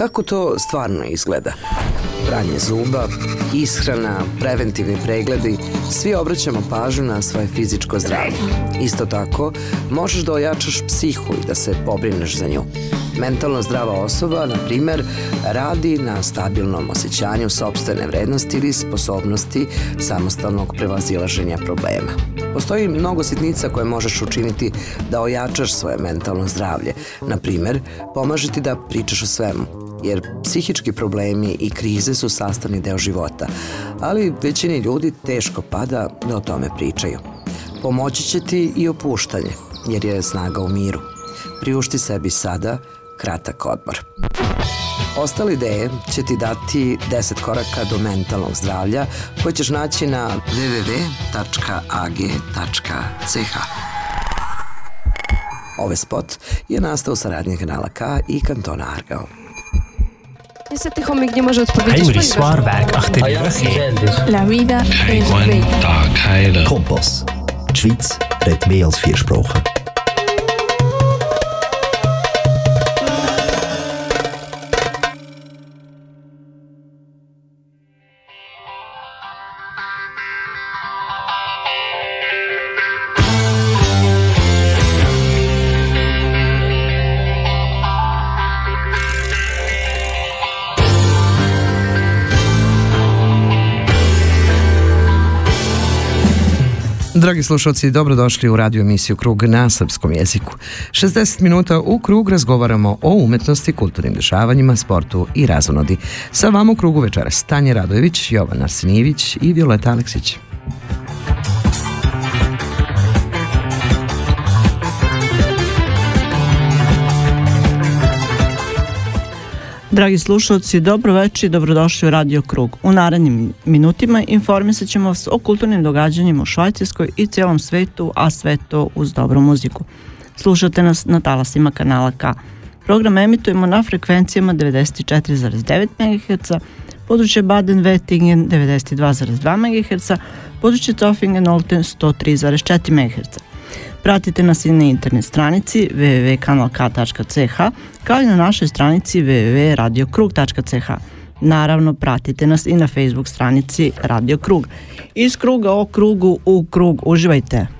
Kako to stvarno izgleda? Pranje zuba, ishrana, preventivni pregledi, svi obraćamo pažnju na svoje fizičko zdravlje. Isto tako, možeš da ojačaš psihu i da se pobrineš za nju. Mentalno zdrava osoba, na primer, radi na stabilnom osjećanju sobstvene vrednosti ili sposobnosti samostalnog prevazilaženja problema. Postoji mnogo sitnica koje možeš učiniti da ojačaš svoje mentalno zdravlje. Na primer, pomaže ti da pričaš o svemu, jer psihički problemi i krize su sastavni deo života, ali većini ljudi teško pada da o tome pričaju. Pomoći će ti i opuštanje, jer je snaga u miru. Priušti sebi sada kratak odmor. Ostale ideje će ti dati 10 koraka do mentalnog zdravlja koje ćeš naći na www.ag.ch. Ovaj spot je nastao sa radnje kanala K i kantona Argao. Niestety chomik nie może odpowiedzieć, ponieważ... Swarberg achter La vida es bella. Kompass. Die Schweiz redet mehr als vier Sprachen. Dragi slušalci, dobrodošli u radio emisiju Krug na srpskom jeziku. 60 minuta u Krug razgovaramo o umetnosti, kulturnim dešavanjima, sportu i razonodi. Sa vama u Krugu večeras Tanja Radojević, Jovan Arsenijević i Violeta Aleksić. Dragi slušalci, dobro večer i dobrodošli u Radio Krug. U narednim minutima informisat ćemo vas o kulturnim događanjima u Švajcarskoj i cijelom svetu, a sve to uz dobru muziku. Slušate nas na talasima kanala K. Program emitujemo na frekvencijama 94,9 MHz, područje Baden-Wettingen 92,2 MHz, područje Zofingen-Olten 103,4 MHz. Pratite nas i na internet stranici www.kanalk.ch kao i na našoj stranici www.radiokrug.ch. Naravno, pratite nas i na Facebook stranici Radio Krug. Iz kruga o krugu u krug. Uživajte!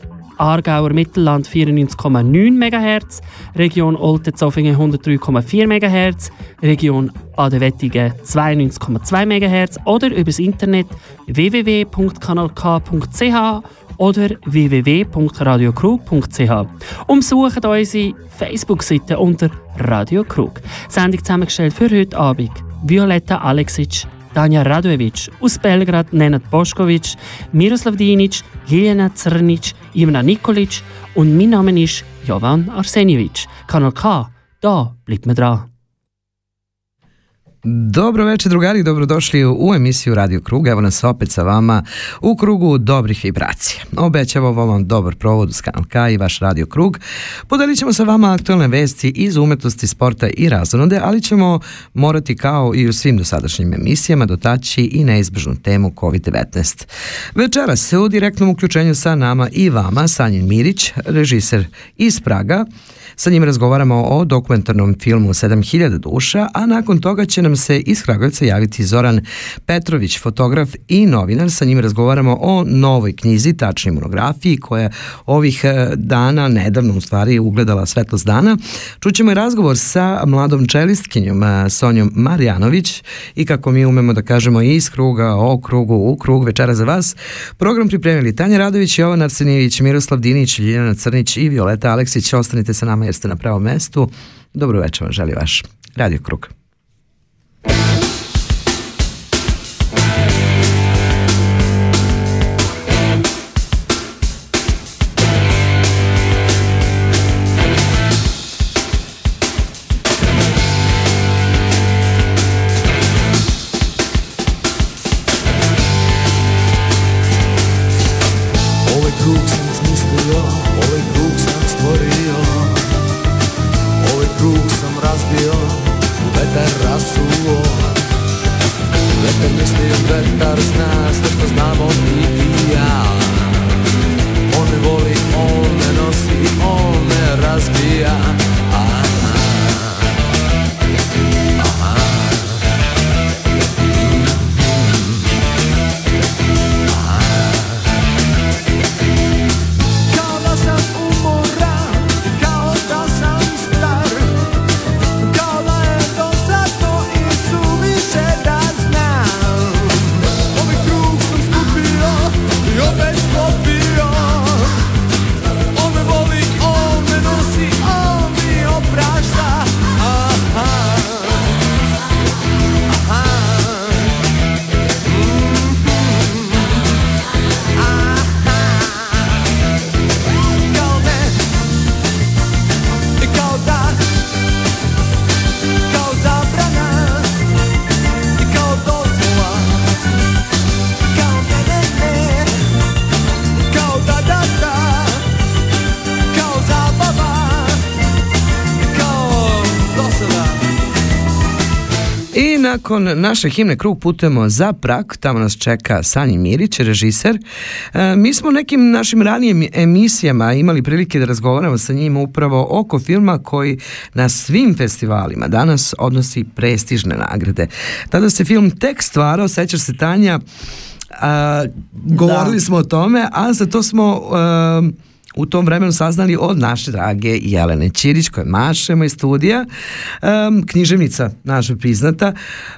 Aargauer Mittelland 94,9 MHz, Region Olten-Zofingen 103,4 MHz, Region Adelwettigen 92,2 MHz oder übers Internet www.kanalk.ch oder www.radiokrug.ch. Umsucht unsere Facebook-Seite unter Radio Krug. Sendung zusammengestellt für heute Abend Violetta Aleksic, Tanja Radojevic, aus Belgrad Nenad Boškovic, Miroslav Dinic, Ljiljana Crnic, Ivana Nikolic und mein Name ist Jovan Arsenjevic. Kanal K, da bleibt man dran. Dobro večer drugari, dobrodošli u emisiju Radio Krug. Evo nas opet sa vama u krugu dobrih vibracija. Obećavamo vam dobar provod uz kanal K i vaš Radio Krug. Podelit ćemo sa vama aktualne vesti iz umetnosti, sporta i razonode, ali ćemo morati kao i u svim dosadašnjim emisijama dotaći i neizbežnu temu COVID-19. Večeras se u direktnom uključenju sa nama i vama Sanjin Mirić, režiser iz Praga, Sa njim razgovaramo o dokumentarnom filmu 7000 duša, a nakon toga će nam se iz Kragujevca javiti Zoran Petrović, fotograf i novinar. Sa njim razgovaramo o novoj knjizi, tačnoj monografiji, koja ovih e, dana, nedavno u stvari, ugledala svetlost dana. Čućemo i razgovor sa mladom čelistkinjom e, Sonjom Marjanović i kako mi umemo da kažemo iz kruga, o krugu, u krug, večera za vas. Program pripremili Tanja Radović, Jovan Arsenijević, Miroslav Dinić, Ljiljana Crnić i Violeta Aleksić. Ostanite sa nama jer ste na pravom mestu. Dobro večer vam želi vaš Radio Krug. Sam nakon naše himne Krug putujemo za Prag, tamo nas čeka Sanji Mirić, režiser. E, mi smo nekim našim ranijim emisijama imali prilike da razgovaramo sa njim upravo oko filma koji na svim festivalima danas odnosi prestižne nagrade. Tada se film tek stvarao, sećaš se Tanja, a, govorili da. smo o tome, a za to smo... A, u tom vremenu saznali od naše drage Jelene Ćirić koja mašemo iz studija. Um, književnica naša priznata.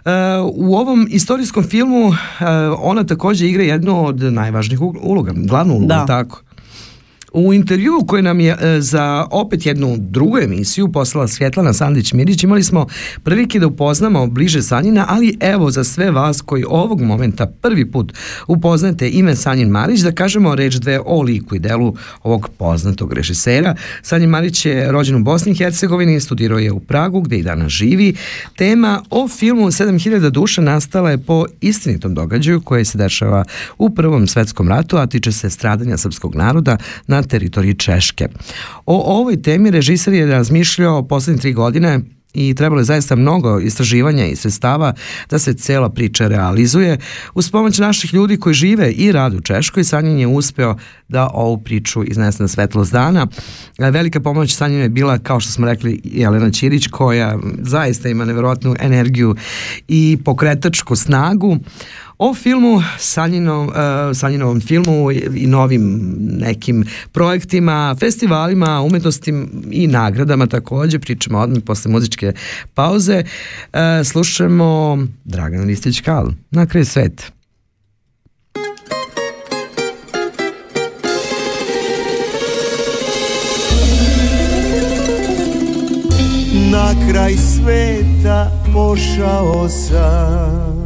Uh, u ovom istorijskom filmu uh, ona takođe igra jednu od najvažnijih uloga glavnu ulogu da. tako U intervju koji nam je e, za opet jednu drugu emisiju poslala Svjetlana Sandić-Mirić imali smo prilike da upoznamo bliže Sanjina, ali evo za sve vas koji ovog momenta prvi put upoznate ime Sanjin Marić, da kažemo reč dve o liku i delu ovog poznatog režisera. Sanjin Marić je rođen u Bosni i Hercegovini, studirao je u Pragu gde i danas živi. Tema o filmu 7000 duša nastala je po istinitom događaju koje se dešava u Prvom svetskom ratu, a tiče se stradanja srpskog naroda na teritoriji Češke. O ovoj temi režiser je razmišljao poslednje tri godine i trebalo je zaista mnogo istraživanja i sredstava da se cela priča realizuje. Uz pomoć naših ljudi koji žive i rade u Češkoj, Sanjin je uspeo da ovu priču iznese na svetlost dana. Velika pomoć Sanjinu je bila, kao što smo rekli, Jelena Ćirić, koja zaista ima neverovatnu energiju i pokretačku snagu. O filmu, Sanjinov, uh, Sanjinovom filmu i novim nekim projektima, festivalima, umetnostim i nagradama takođe, pričamo odmah posle muzičke pauze. Uh, slušamo Dragan Ristić-Kal, Na kraju sveta. Na kraj sveta pošao sam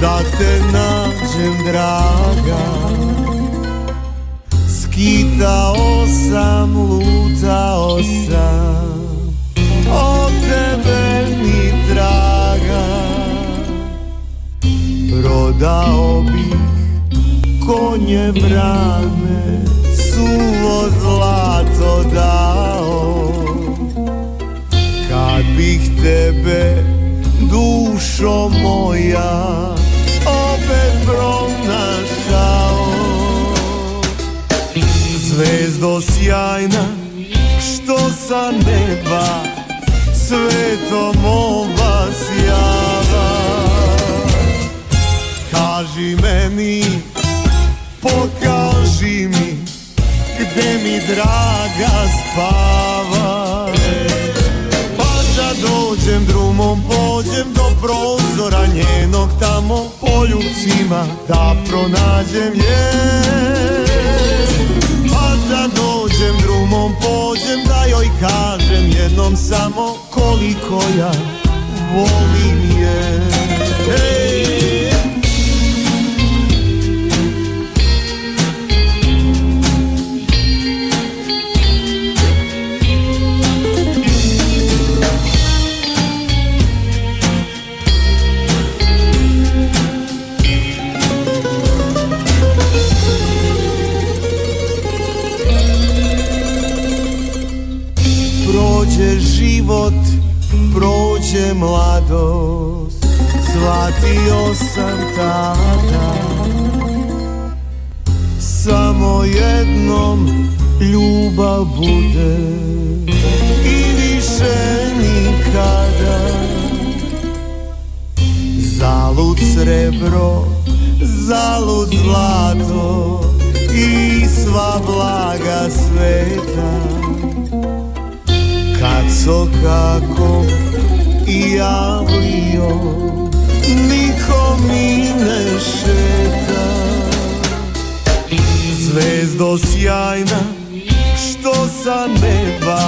da te nađem draga. Skitao sam, lutao sam. Od tebe ni traga Prodao bih konje brane Suvo zlato dao. Kad bih tebe dušo moja opet pronašao Zvezdo sjajna što sa neba svetom ova sjava. Kaži meni, pokaži mi gde mi draga spava. Pa da dođem drumom, pođem do prozora njenog tamo poljubcima da pronađem je Pa da dođem drumom pođem da joj kažem jednom samo koliko ja volim je Ej! Prođe mladost Shvatio sam tada. Samo jednom ljubav bude I više nikada. Zalud srebro, zalud zlato I sva blaga sveta. Kad so kako i javio Niko mi ne šeta Zvezdo sjajna Što sa neba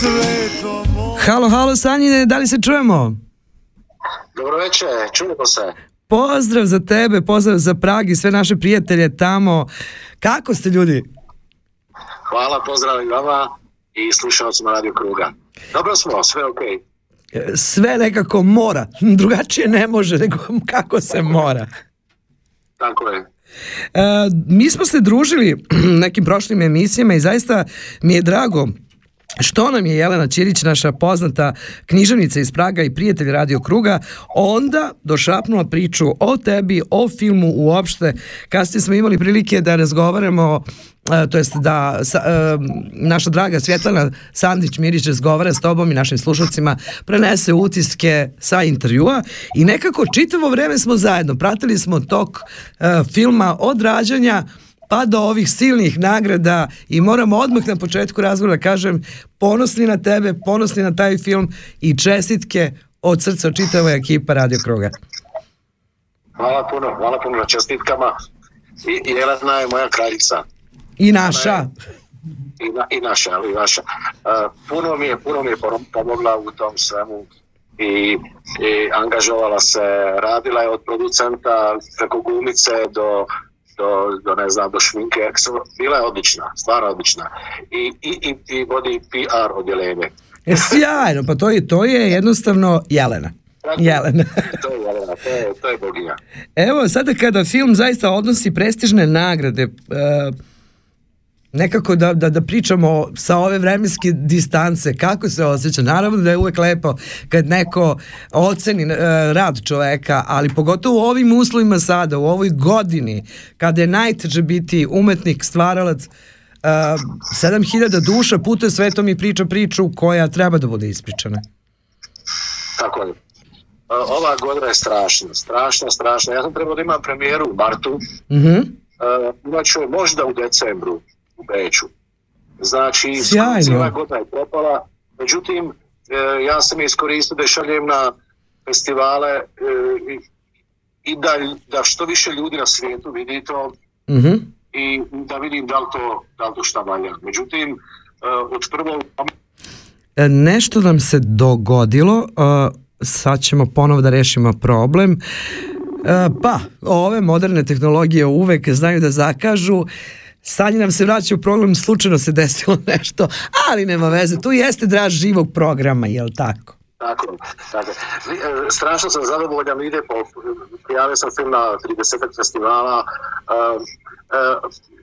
Sve to moje Halo, halo Sanjine, da li se čujemo? Dobro večer, čujemo se. Pozdrav za tebe, pozdrav za Prag i sve naše prijatelje tamo. Kako ste ljudi? Hvala, pozdrav i vama i slušalcima Radio Kruga. Dobro smo, sve ok. Sve nekako mora, drugačije ne može nego kako se mora. Tako je. E, mi smo se družili nekim prošlim emisijama i zaista mi je drago što nam je Jelena Ćirić, naša poznata književnica iz Praga i prijatelj Radio Kruga, onda došapnula priču o tebi, o filmu uopšte. Kasnije smo imali prilike da razgovaramo to jest da sa, e, naša draga Svjetlana Sandić Mirić razgovara s tobom i našim slušalcima, prenese utiske sa intervjua i nekako čitavo vreme smo zajedno, pratili smo tok e, filma od rađanja pa do ovih silnih nagrada i moramo odmah na početku razgovora da kažem ponosni na tebe, ponosni na taj film i čestitke od srca čitava ekipa Radio Kruga. Hvala puno, hvala puno na čestitkama. I, i Jelena je moja kraljica. I naša. I, na, i naša, ali i vaša. Uh, puno mi je, puno mi je pomogla u tom svemu i, i angažovala se, radila je od producenta preko gumice do do, do ne znam, do šminke, bila je odlična, stvarno odlična. I, i, i, i vodi PR odjeljenje. E, sjajno, pa to je, to je jednostavno Jelena. Jelena. to je Jelena, to je, to je boginja. Evo, sada kada film zaista odnosi prestižne nagrade, uh, nekako da, da, da pričamo sa ove vremenske distance, kako se osjeća. Naravno da je uvek lepo kad neko oceni uh, rad čoveka, ali pogotovo u ovim uslovima sada, u ovoj godini, kada je najteže biti umetnik, stvaralac, uh, 7000 duša putuje svetom i priča priču koja treba da bude ispričana. Tako je. Ova godina je strašna, strašna, strašna. Ja sam trebao da imam premijeru u martu, mm -hmm. uh, znači možda u decembru u Beću. Znači, Sjajno. cijela godina je propala, međutim, e, ja sam je iskoristio da je šaljem na festivale e, i, da, da što više ljudi na svijetu vidi to mm -hmm. i da vidim da li to, da li to šta valja. Međutim, e, od prvog... E, Nešto nam se dogodilo, uh, sad ćemo ponovo da rešimo problem. Uh, pa, ove moderne tehnologije uvek znaju da zakažu. Sad nam se vraća u program, slučajno se desilo nešto, ali nema veze, tu jeste draž živog programa, jel tako? Tako, tako. Strašno sam zadovoljan, ide po, prijavio sam film na 30 festivala, uh,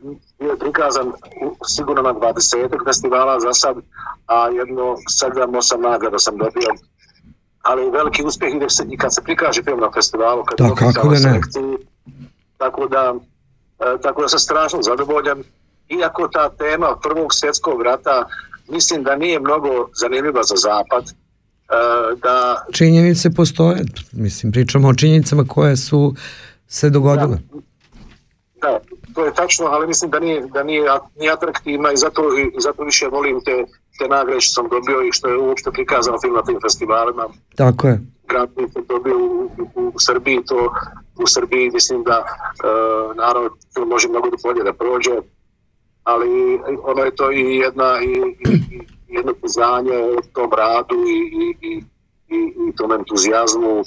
uh, je prikazan sigurno na 20 festivala za sad, a jedno 7-8 nagrada sam dobio ali veliki uspjeh ide se i kad se prikaže film na festivalu, kad da, kako da ne. Selekciji, tako da E, tako da sam strašno zadovoljan. Iako ta tema prvog svjetskog rata mislim da nije mnogo zanimljiva za zapad, e, da... Činjenice postoje, mislim, pričamo o činjenicama koje su se dogodile. Da, da to je tačno, ali mislim da nije, da nije, nije atraktivna i zato, i zato više volim te, te nagrade što sam dobio i što je uopšte prikazano film na tim festivalima. Tako je. Sam dobio u, u, u Srbiji, to u Srbiji mislim da uh, naravno to može mnogo da bolje da prođe, ali ono je to i jedna i, i, i jedno priznanje tom radu i, i, i, i, i tom entuzijazmu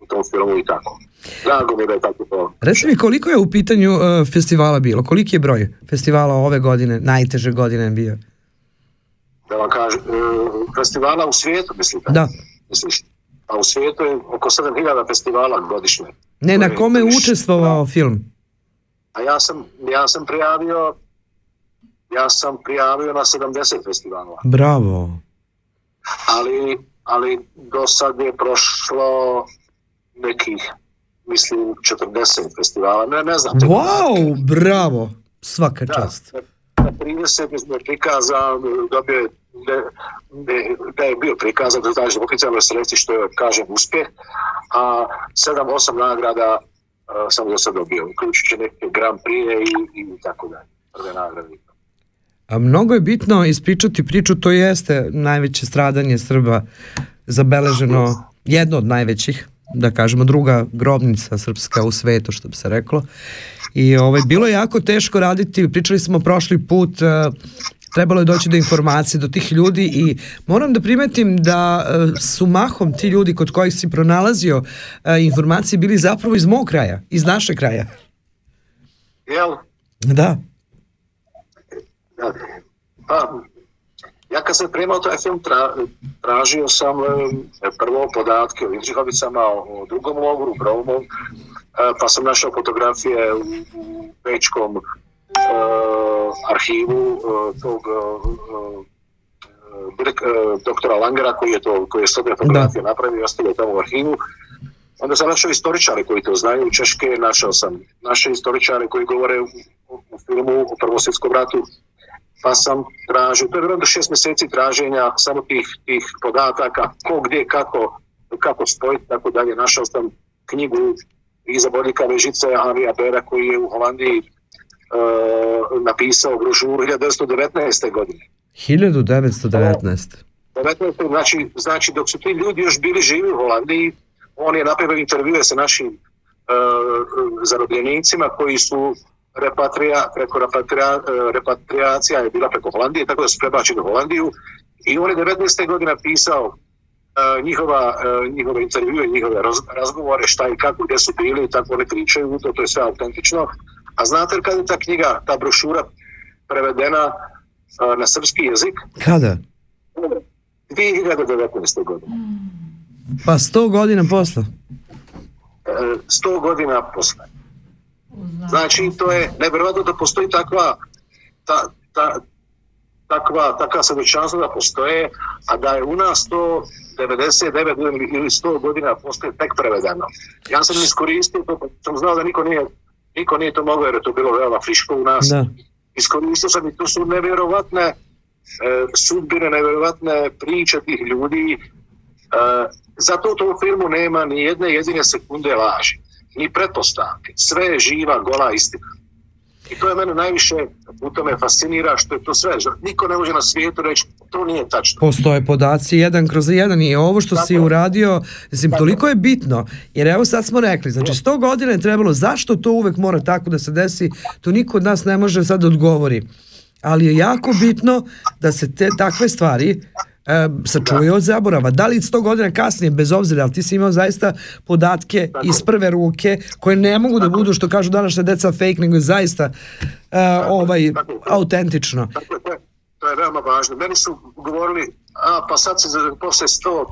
u tom filmu i tako. Drago mi da je tako to. Reci mi koliko je u pitanju uh, festivala bilo? Koliki je broj festivala ove godine, najteže godine bio? Da vam kažem, uh, festivala u svijetu mislite? Da. Misliš? A u svijetu je oko 7000 festivala godišnje. Ne, na kome je učestvovao film? A ja sam, ja sam prijavio ja sam prijavio na 70 festivala. Bravo. Ali, ali do sad je prošlo nekih, mislim, 40 festivala, ne, ne znam. Wow, bravo, svaka Da, čast. Na 30 mislim da je prikazan, dobio je da, da je bio prikazan, da znači oficijalnoj selekciji što je, kažem, uspjeh, a 7-8 nagrada a, sam do sad dobio, uključujući neke Grand Prix i, i tako dalje, prve nagrade. A mnogo je bitno ispričati priču, to jeste najveće stradanje Srba zabeleženo, jedno od najvećih, da kažemo druga grobnica srpska u svetu, što bi se reklo. I ovaj, bilo je jako teško raditi, pričali smo prošli put, eh, trebalo je doći do informacije, do tih ljudi i moram da primetim da eh, su mahom ti ljudi kod kojih si pronalazio eh, informacije bili zapravo iz mog kraja, iz našeg kraja. Jel? Da. Da. Pa, ja kad sam primao taj film, tra, tražio sam e, prvo podatke o Indžihovicama, o, o drugom logoru, Brovom, e, pa sam našao fotografije u, u Bečkom e, arhivu e, tog e, direk- doktora Langera koji je to koji je stotine fotografije napravio i ostavio tamo u arhivu. Onda sam našao istoričare koji to znaju u Češke, našao sam naše istoričare koji govore u, u filmu o Prvom svjetskom ratu, pa sam tražio, to je vjerojatno šest mjeseci traženja samo tih, tih podataka, ko gdje, kako, kako spojiti, tako dalje. Našao sam knjigu Iza Bodljika Vežice, Avija Bera koji je u Holandiji e, napisao brošuru 1919. godine. 1919. 19. Znači, znači dok su ti ljudi još bili živi u Holandiji, on je napravio intervjue sa našim uh, zarobljenicima koji su repatrija, preko repatrija, uh, repatriacija je bila preko Holandije, tako da su prebačeni u Holandiju i on je 19. godine pisao uh, njihova, uh, njihove intervjue, njihove raz, razgovore, šta i kako, gdje su bili i tako oni pričaju, to, to je sve autentično. A znate li kada je ta knjiga, ta brošura prevedena uh, na srpski jezik? Kada? 2019. godine. Pa 100 godina posle. E, 100 godina posle. Znači, to je nevjerojatno da postoji takva ta, ta, takva, takva svedočanstva da postoje, a da je u nas to 99 godina ili 100 godina postoje tek prevedeno. Ja sam iskoristio to, pa sam znao da niko nije, niko nije to mogao jer je to bilo veoma friško u nas. Da. Iskoristio sam i to su nevjerovatne e, sudbine, nevjerovatne priče tih ljudi. E, zato u tom filmu nema ni jedne jedine sekunde laži, ni pretpostavke. Sve je živa, gola istina. I to je mene najviše, u tome fascinira što je to sve. Niko ne može na svijetu reći, to nije tačno. Postoje podaci jedan kroz jedan i ovo što Tako si uradio, mislim, Tako toliko je bitno, jer evo sad smo rekli, znači 100 godina je trebalo, zašto to uvek mora tako da se desi, to niko od nas ne može sad da odgovori. Ali je jako bitno da se te takve stvari sačuvaju od zaborava. Da li 100 godina kasnije, bez obzira, ali ti si imao zaista podatke Tako. iz prve ruke, koje ne mogu da budu, što kažu današnja deca, fake, nego je zaista e, ovaj, Tako je. autentično. Dakle, to je, to je veoma važno. Meni su govorili, a pa sad se posle 100,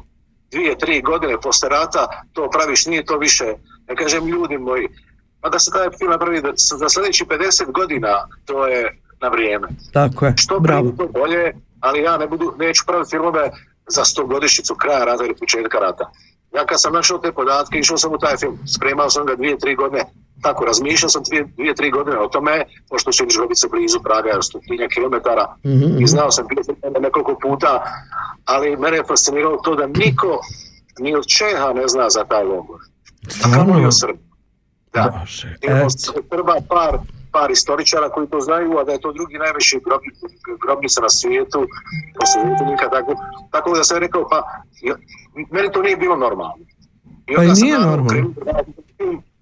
dvije, tri godine posle rata to praviš, nije to više. Ja kažem, ljudi moji, pa da se taj film napravi da, za sljedeći 50 godina, to je na vrijeme. Tako je, Što bravo. prije, to bolje, ali ja ne budu, neću praviti filmove za 100 godišnicu kraja rata ili početka rata. Ja kad sam našao te podatke, išao sam u taj film, spremao sam ga dvije, tri godine, tako, razmišljao sam dvije, dvije tri godine o tome, pošto su Žgovice blizu Praga, jer stotinja kilometara, Mhm, i znao sam tamo nekoliko puta, ali mene je fasciniralo to da niko ni od Čeha ne zna za taj logor. A kamoli Stvarno? o Srbi. Da. Bože. Srba par, par istoričara koji to znaju, a da je to drugi najveći grobnica, grobnica na svijetu, posle Vitenika, tako, tako da sam rekao, pa meni to nije bilo normalno. I Pa i sam nije naravno normalno. krenuo da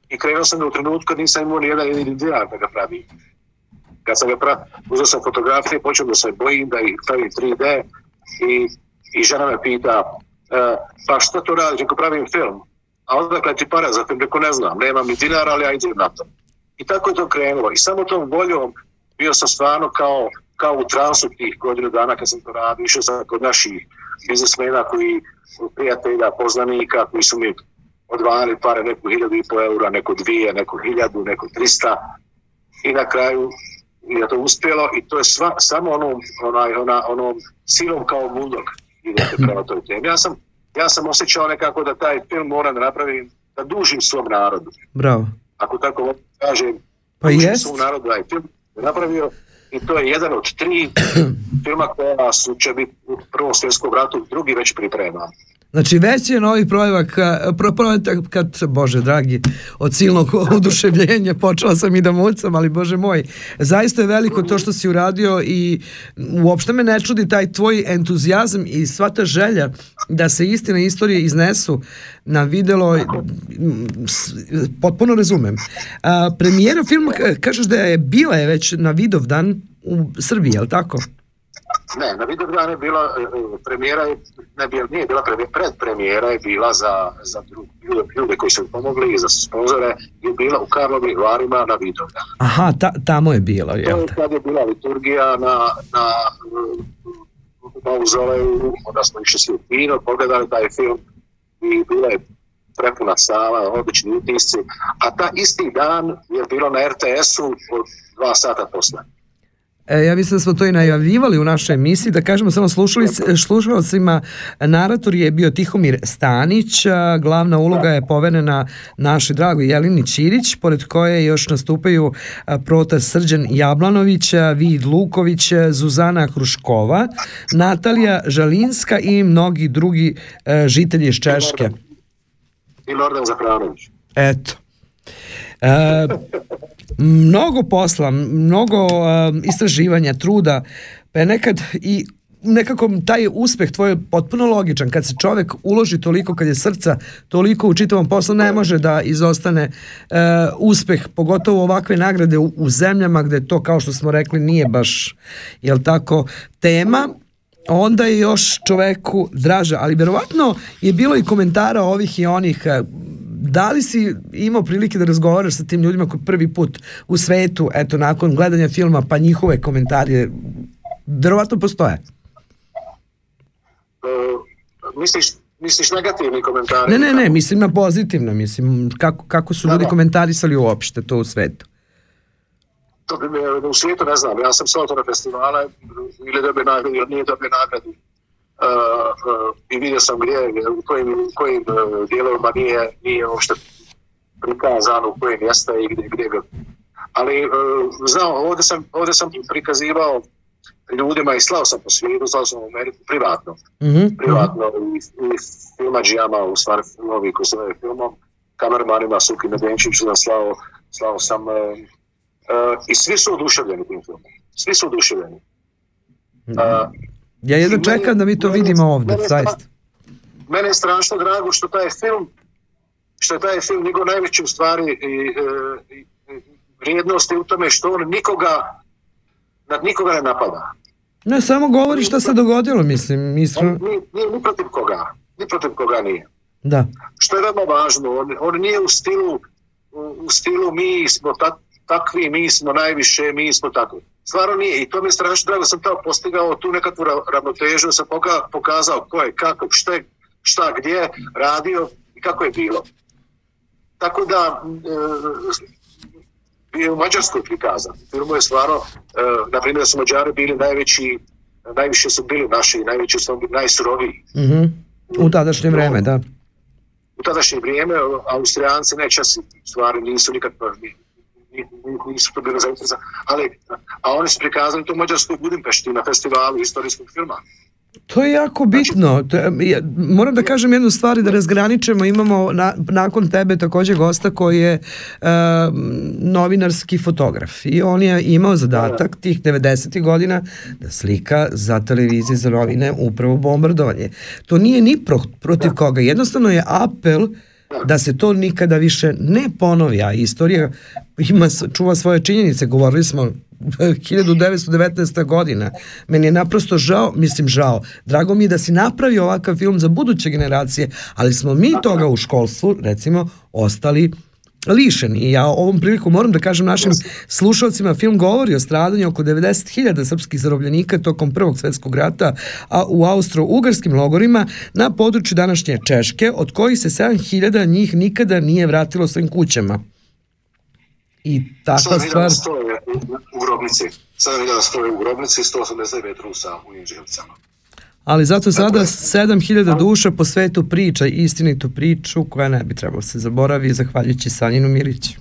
I krenuo sam ga u trenutku kad nisam imao ni jedan jedini dinar da ga pravim. Kad sam ga pra... uzeo sam fotografije, počeo da se bojim da ih pravim 3D i, i žena me pita e, pa što to radiš ako pravim film? A odakle ti para za film? Reko ne znam, nemam ni dinara, ali ja idem na to. I tako je to krenulo. I samo tom voljom bio sam stvarno kao, kao u transu tih godinu dana kad sam to radio. Išao sam kod naših biznismena koji, prijatelja, poznanika koji su mi odvajali pare, neku hiljadu i po eura, neko dvije, neko hiljadu, neko trista. I na kraju je to uspjelo i to je sva, samo onom, onaj, ona, onom silom kao buldog idete prema toj temi. Ja sam ja sam osjećao nekako da taj film mora da napravim, da dužim svom narodu. Bravo. Ako tako kažem, Pa jest. svom narodu film napravio i to je jedan od tri filma koja su će biti u prvom svjetskom ratu, drugi već priprema. Znači već je novi projevak, pro, projekat kad, bože dragi, od silnog oduševljenja počela sam i da mucam, ali bože moj, zaista je veliko to što si uradio i uopšte me ne čudi taj tvoj entuzijazam i sva ta želja da se istina i istorije iznesu na videlo, potpuno razumem. A, premijera filma, ka- kažeš da je bila je već na Vidovdan u Srbiji, je li tako? Ne, na Vidovdan je bila, e, e, premijera je, ne, bila- nije bila premijera, predpremijera je bila za, za ljude, ljude koji su pomogli i za sponzore je bila u Karlovim Varima na Vidovdan. Aha, ta, tamo je bila, To jel je te? kad je bila liturgija na, na mauzoleju, onda smo išli svi u kino, pogledali taj film i bila je prepuna sala, odlični utisci, a ta isti dan je bilo na RTS-u od dva sata posle. E, ja mislim da smo to i najavljivali u našoj emisiji, da kažemo samo slušali, slušalcima, narator je bio Tihomir Stanić, a, glavna uloga je poverena našoj dragoj Jelini Ćirić, pored koje još nastupaju a, Prota Srđan Jablanović, Vid Luković, Zuzana Hruškova, Natalija Žalinska i mnogi drugi žitelji iz Češke. I Lordan Zapranović. Eto. E, mnogo posla, mnogo e, istraživanja, truda, pa je nekad i nekako taj uspeh tvoj je potpuno logičan. Kad se čovek uloži toliko, kad je srca toliko u čitavom poslu, ne može da izostane e, uspeh, pogotovo ovakve nagrade u, u zemljama gde to, kao što smo rekli, nije baš, jel tako, tema onda je još čoveku draža, ali verovatno je bilo i komentara ovih i onih e, da li si imao prilike da razgovaraš sa tim ljudima koji prvi put u svetu, eto, nakon gledanja filma, pa njihove komentari verovatno postoje. E, misliš, misliš negativni komentari? Ne, ne, ne, mislim na pozitivno, mislim kako, kako su Da, ljudi da. komentarisali uopšte to u svetu. To bi me, u svijetu ne znam, ja sam s autora festivala ili dobio nagradu ili nije dobio nagradu. Uh, uh, I vidio sam gdje, u kojim, u kojim uh, dijelovima nije, nije uopšte prikazano, u kojim mjesta i gdje, gdje ga. Ali, uh, znao, ovdje sam, ovdje sam prikazivao ljudima i slao sam po svijetu, slao sam u Ameriku privatno. Mhm, privatno i, i filmađijama, u stvari filmovi koji se bave filmom, kamermanima, Suki Medenčić sam slao, slao sam e, e, i svi su oduševljeni tim filmom. Svi su oduševljeni. mhm. E, Ja jedno čekam da mi to vidimo ovde, zaista. Mene je strašno drago što taj film što je taj film njegov najveći u stvari i, i, i vrijednost je u tome što on nikoga nad nikoga ne napada. Ne, samo govori šta se dogodilo, mislim, On iskreno, nije, nije ni protiv koga. Ni protiv koga nije. da. što je veoma važno, on, on nije u stilu, u, u stilu mi smo ta, takvi, mi smo najviše, mi smo takvi. Stvarno nije i to mi je strašno drago, sam to postigao tu nekakvu ra- ravnotežu, sam poka, pokazao ko je, kako, šta, šta, gdje radio i kako je bilo. Tako da, e, je u Mađarskoj prikazan. Filmu je stvarno, e, na primjer da su Mađari bili najveći, najviše su bili naši, najveći su najsuroviji Mhm. U tadašnje vreme, da. u tadašnje vrijeme Austrijanci nećasi u stvari nisu nikad ni- ni- ni- nisu to bili zainteresani, ali a oni su prikazali to u Mađarskoj Budimpešti na festivalu istorijskog filma. To je jako bitno. To je, ja, moram da kažem jednu stvar i da razgraničemo. Imamo na, nakon tebe takođe gosta koji je e, novinarski fotograf i on je imao zadatak tih 90. godina da slika za televizije, za novine upravo bombardovanje. To nije ni pro, protiv koga. Jednostavno je apel da se to nikada više ne ponovi, a istorija ima, čuva svoje činjenice, govorili smo 1919. godina. Meni je naprosto žao, mislim žao, drago mi je da si napravio ovakav film za buduće generacije, ali smo mi toga u školstvu, recimo, ostali lišeni. I ja ovom priliku moram da kažem našim slušalcima, film govori o stradanju oko 90.000 srpskih zarobljenika tokom Prvog svetskog rata a u austro-ugarskim logorima na području današnje Češke, od kojih se 7.000 njih nikada nije vratilo svojim kućama. I takva Sada stvar... stoje u, u grobnici. Sada vidim da stoje u grobnici 189 Rusa u Inđevcama. Ali zato sada 7000 duša po svetu priča istinitu priču koja ne bi trebalo se zaboravi zahvaljujući Sanjinu Miriću.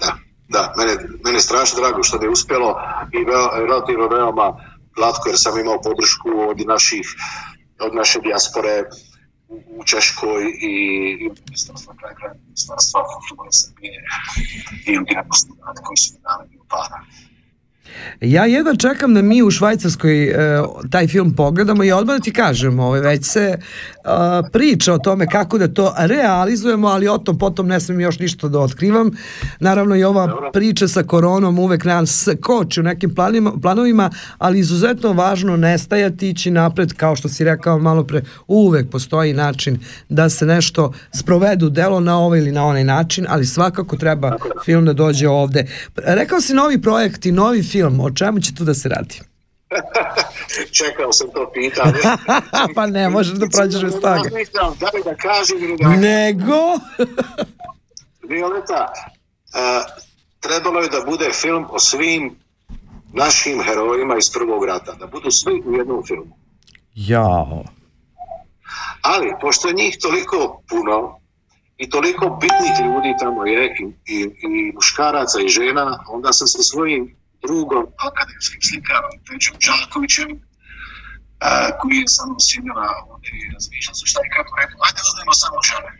Da, da, mene, mene je strašno drago što mi je uspjelo i veo, relativno veoma glatko jer sam imao podršku od naših od naše dijaspore u, u Češkoj i, i ministarstva kraja kraja ministarstva Srbije i od dijaspora koji su mi dali para. Ja jedva čekam da mi u Švajcarskoj e, taj film pogledamo i odmah da ti kažem, ovaj, već se e, priča o tome kako da to realizujemo, ali o tom potom ne smem još ništa da otkrivam. Naravno i ova Dobro. priča sa koronom uvek nas koči u nekim planima, planovima, ali izuzetno važno nestajati, ići napred, kao što si rekao malo pre, uvek postoji način da se nešto sprovedu delo na ovaj ili na onaj način, ali svakako treba film da dođe ovde. Rekao si novi projekti, novi film, o čemu će tu da se radi? Čekao sam to pitanje. pa ne možeš da prođeš bez toga. Da li da kažem ili da... Nego? Violeta, uh, trebalo je da bude film o svim našim herojima iz prvog rata, da budu svi u jednom filmu. Jao. Ali, pošto je njih toliko puno i toliko bitnih ljudi tamo je, i, i, i muškaraca i žena, onda sam sa svojim drugom, akademskim slikarom, Pećom Čakovićem, uh, koji je samo sinjela ovdje i razmišljao su šta i kako rekao, ajde uzmemo samo žene.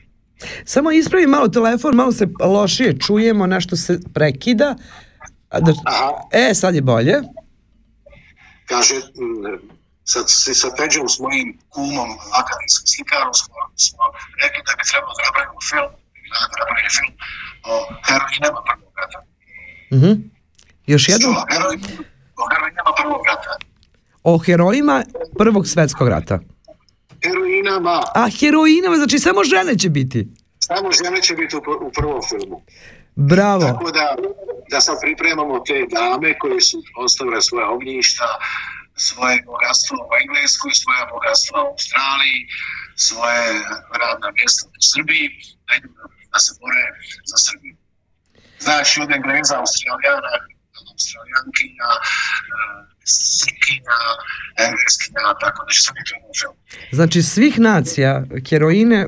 Samo ispravi malo telefon, malo se lošije čujemo, nešto se prekida. A Da, Aha. e, sad je bolje. kaže, m, sa, sa- Peđom, s mojim kumom, akademskim slikarom, smo, smo rekli da bi trebalo da napravimo film, da napravimo film o heroinama prvog rata. Mhm. Još jednom, o heroinama prvog rata. o herojima Prvog svetskog rata. Heroinama, A heroinama, znači samo žene će biti. samo žene će biti u, u prvom filmu. Bravo. Tako da, da sad pripremamo te dame koje su ostavile svoje ognjišta, svoje bogatstvo u Engleskoj, svoje bogatstvo u Australiji, svoje radna mjesta u Srbiji, da, da se bore za Srbiju. Znači od Engleza, Australijana, Australijankinja, eh, Srpkinja, Engleskinja, tako da će se biti u. Znači svih nacija, heroine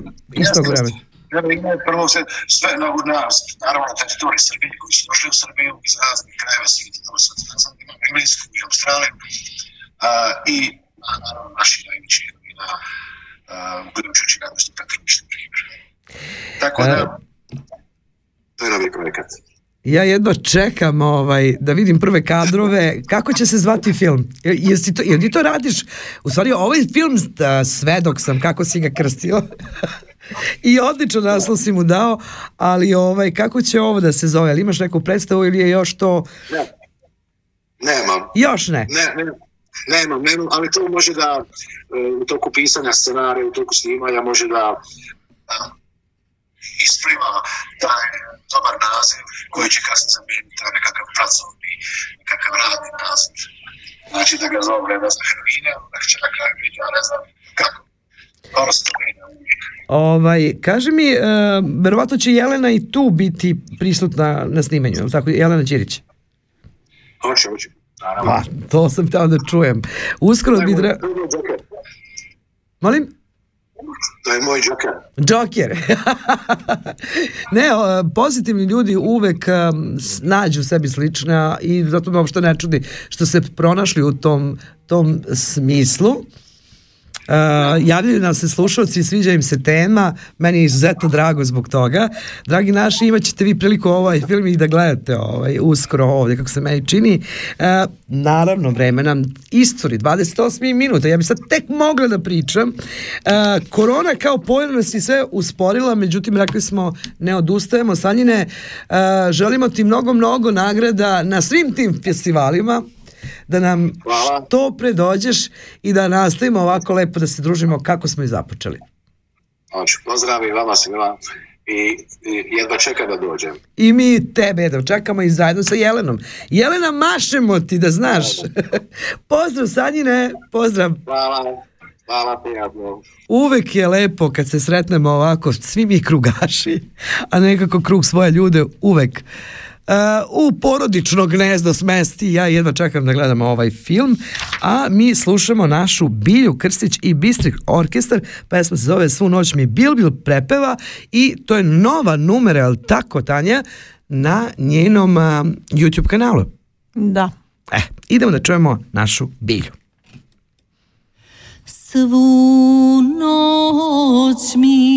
istog Jeste, vremena. Heroine prvo se sve na nas, naravno na teritoriji Srbije koji su došli u Srbiju iz raznih krajeva svijeta, tamo sad sad imamo Englesku i Australiju a, i a, naravno naši najveći heroina uključujući Radost Petrović, na primjer. Tako da, to je novi projekat. Ja jedva čekam ovaj, da vidim prve kadrove. Kako će se zvati film? Je- Jesi to, jel ti to radiš? U stvari, ovaj film, da, svedok sam kako si ga krstio. I odličan naslov si mu dao, ali ovaj, kako će ovo da se zove? Ali imaš neku predstavu ili je još to... Ne, nemam. Još ne. Ne, ne, nemam, nemam, ali to može da e, u toku pisanja scenarija, u toku snimanja može da ispliva taj dobar naziv koji će kasnije zamijeniti taj nekakav pracovni, nekakav radni naziv. Znači da ga zove ne znam heroine, onda će na kraju biti, ja ne znam kako. Dobro se to menja uvijek. Ovaj, kaži mi, uh, verovatno će Jelena i tu biti prisutna na snimanju, je tako? Jelena Ćirić. Hoće, hoće. Naravno. Pa, to sam htio da čujem. Uskoro bi... Dra... Molim? To je moj Joker. Joker. ne, pozitivni ljudi uvek um, nađu sebi slična i zato me uopšte ne čudi što se pronašli u tom, tom smislu. Uh, javljaju nam se slušalci, sviđa im se tema, meni je izuzetno drago zbog toga. Dragi naši, imat ćete vi priliku ovaj film i da gledate ovaj, uskoro ovdje, kako se meni čini. Uh, naravno, vreme nam iscuri, 28 minuta, ja bi sad tek mogla da pričam. Uh, korona kao pojava nas je sve usporila, međutim, rekli smo, ne odustajemo. Sanjine, uh, želimo ti mnogo, mnogo nagrada na svim tim festivalima, da nam Hvala. što pre dođeš i da nastavimo ovako lepo da se družimo kako smo i započeli. Hoću. Pozdrav i vama svima i, i jedva čekam da dođem. I mi tebe da čekamo i zajedno sa Jelenom. Jelena, mašemo ti da znaš. pozdrav Sanjine, pozdrav. Hvala. Hvala, prijatno. Uvek je lepo kad se sretnemo ovako, svi mi krugaši, a nekako krug svoje ljude uvek u porodično gnezdo smesti. Ja jedva čekam da gledam ovaj film, a mi slušamo našu Bilju Krstić i Bistrik orkestar, pesma se zove Svu noć mi Bil Bil prepeva i to je nova numera, ali tako Tanja, na njenom uh, YouTube kanalu. Da. E, idemo da čujemo našu Bilju. Svu noć mi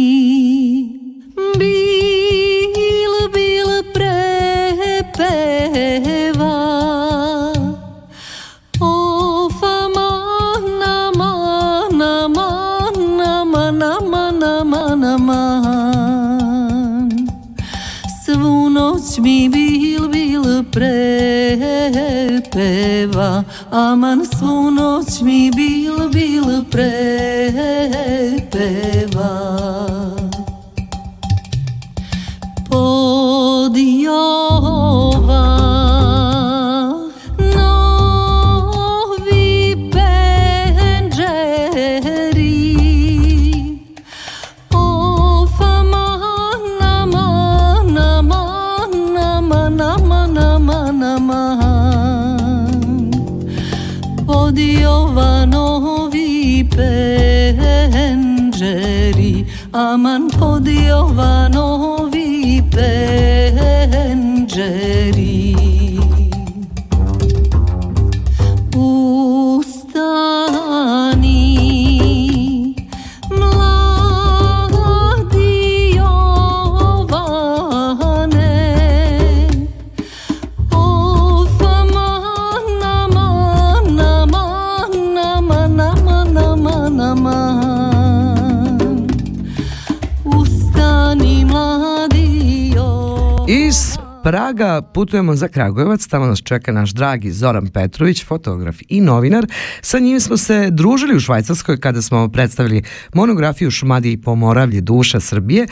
putujemo za Kragujevac, tamo nas čeka naš dragi Zoran Petrović, fotograf i novinar. Sa njim smo se družili u Švajcarskoj kada smo predstavili monografiju Šumadije i Pomoravlje duša Srbije,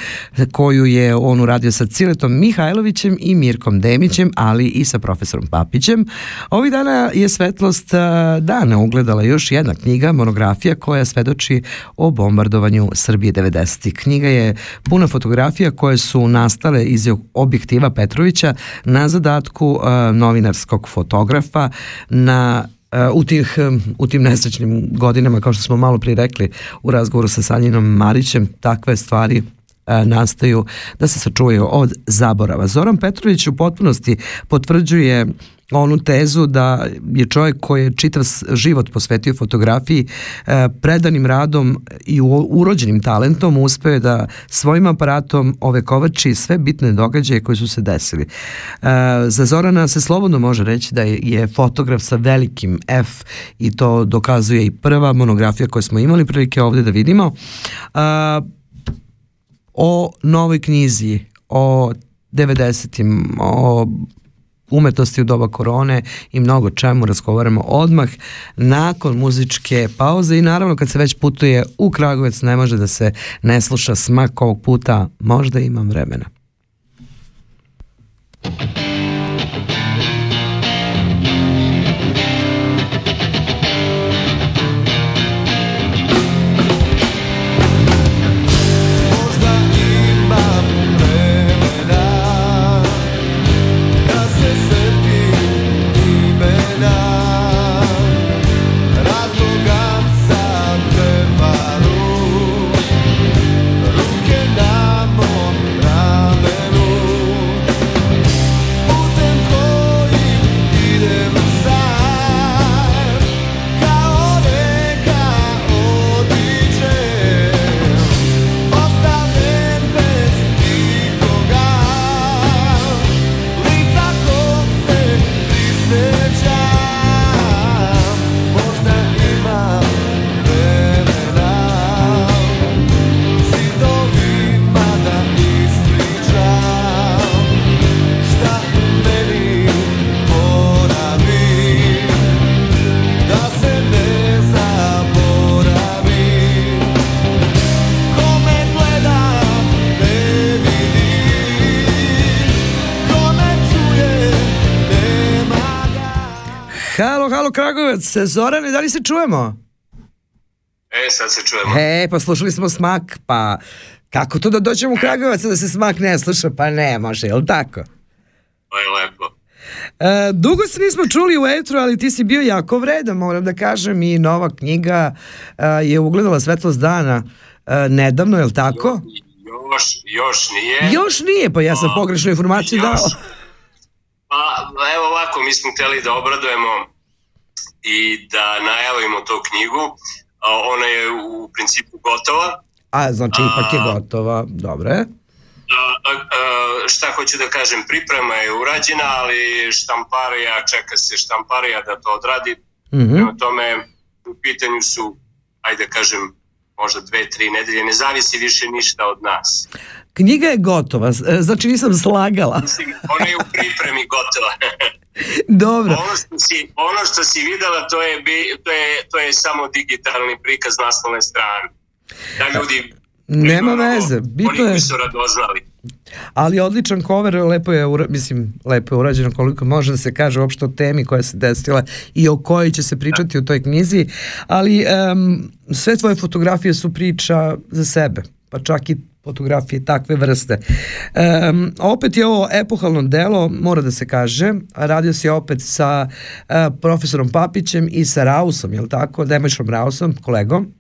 koju je on uradio sa Ciletom Mihajlovićem i Mirkom Demićem, ali i sa profesorom Papićem. Ovih dana je Svetlost dana ugledala još jedna knjiga, monografija koja svedoči o bombardovanju Srbije 90. Knjiga je puna fotografija koje su nastale iz objektiva Petrovića na zadatku a, novinarskog fotografa na a, u, tih, u tim nesrećnim godinama, kao što smo malo prije rekli u razgovoru sa Sanjinom Marićem, takve stvari nastaju da se sačuvaju od zaborava. Zoran Petrović u potpunosti potvrđuje onu tezu da je čovjek koji je čitav život posvetio fotografiji e, predanim radom i urođenim talentom uspeo je da svojim aparatom ovekovači sve bitne događaje koji su se desili. E, za Zorana se slobodno može reći da je, fotograf sa velikim F i to dokazuje i prva monografija koju smo imali prilike ovde da vidimo. O novoj knjizi, o 90-im, o umetnosti u doba korone i mnogo čemu razgovaramo odmah nakon muzičke pauze i naravno kad se već putuje u Kragovec ne može da se ne sluša smak ovog puta, možda imam vremena. Možda Kragovac, Zorane, da li se čujemo? E, sad se čujemo. E, pa slušali smo smak, pa kako to da dođemo u Kragovac da se smak ne sluša? Pa ne može, jel tako? To je lepo. E, dugo se nismo čuli u etru, ali ti si bio jako vredan, moram da kažem, i nova knjiga e, je ugledala svetlost dana e, nedavno, je li tako? Još, još nije. Još nije, pa ja sam pogrešnu informaciju dao. Pa evo ovako, mi smo hteli da obradujemo i da najavimo tu knjigu. A, Ona je u principu gotova. A, znači, ipak je gotova, a, a, šta hoću da kažem, priprema je urađena, ali štamparija, čeka se štamparija da to odradi. Mhm. Prema tome, u pitanju su, ajde kažem, možda dve, tri nedelje, ne zavisi više ništa od nas. Knjiga je gotova, e, znači nisam slagala. Ona je u pripremi gotova. Dobro. ono, što si, ono što si videla, to je, bi, to, je, to je samo digitalni prikaz naslovne strane. Da ljudi Nema veze, bitno je, su radoznali. ali odličan cover, lepo je, ura, mislim, lepo je urađeno koliko može da se kaže uopšte o temi koja se desila i o kojoj će se pričati u toj knjizi, ali em, sve tvoje fotografije su priča za sebe, pa čak i fotografije takve vrste. Um, opet je ovo epohalno delo, mora da se kaže, a radio si opet sa e, profesorom Papićem i sa Rausom, je li tako? Demećom Rausom, kolegom.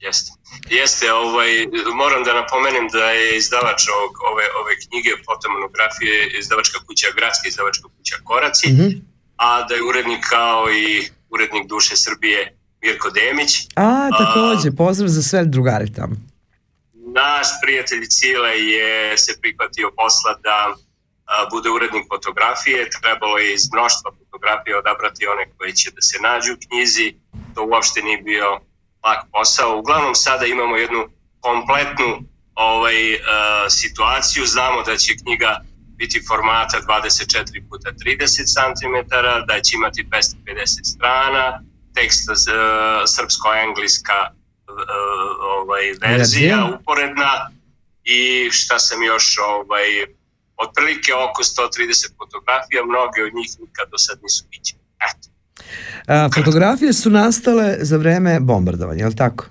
Jeste. Jeste, ovaj, moram da napomenem da je izdavač ovog, ove, ove knjige fotomonografije izdavačka kuća, gradska izdavačka kuća Koraci, Mhm. a da je urednik kao i urednik Duše Srbije Mirko Demić. A, takođe, pozdrav za sve drugari tamo. Naš prijatelj Cile je se prihvatio posla da bude urednik fotografije, trebalo je iz mnoštva fotografija odabrati one koje će da se nađu u knjizi, to uopšte nije bio lak posao. Uglavnom sada imamo jednu kompletnu ovaj, situaciju, znamo da će knjiga biti formata 24 puta 30 cm, da će imati 250 strana, tekst srpsko-engleska ovaj, verzija, uporedna i šta sam još ovaj, otprilike oko 130 fotografija, mnoge od njih nikad do sad nisu viđene. Eto. A, fotografije su nastale za vreme bombardovanja, je li tako?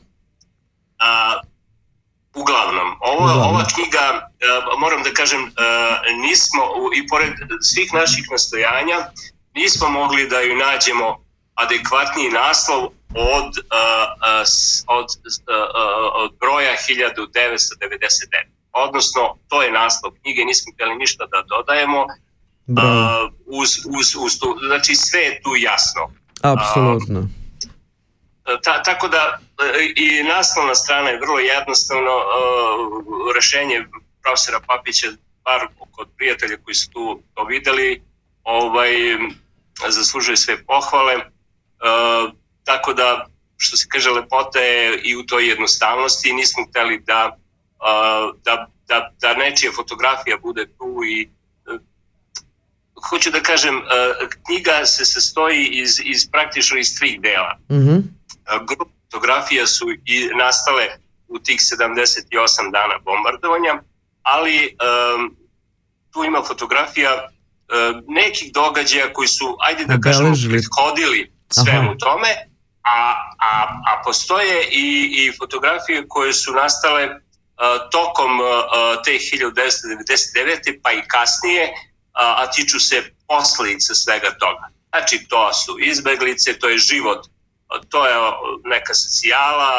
A, uglavnom, ovo, Uglavnom. ova knjiga, a, moram da kažem, a, nismo, u- i pored svih naših nastojanja, nismo mogli da ju nađemo adekvatniji naslov od, a, s- od, a, od broja 1999. Odnosno, to je naslov knjige, nismo htjeli ništa da dodajemo, Bravo. a, uz, uz, uz tu, znači sve je tu jasno. Apsolutno. Ta, tako da i naslovna strana je vrlo jednostavno e, rešenje profesora Papića bar kod prijatelja koji su tu to videli ovaj, zaslužuje sve pohvale e, tako da što se kaže lepota je i u toj jednostavnosti nismo hteli da, e, da, da, da nečija fotografija bude tu i e, hoću da kažem, e, knjiga se sastoji iz, iz praktično iz tri dela Mhm. grupe fotografija su i nastale u tih 78 dana bombardovanja, ali um, tu ima fotografija um, nekih događaja koji su, ajde da kažemo, prethodili svemu Aha. tome, a, a, a postoje i, i fotografije koje su nastale uh, tokom uh, te 1999. pa i kasnije, a, a tiču se posledica svega toga. Znači, to su izbeglice, to je život to je neka socijala,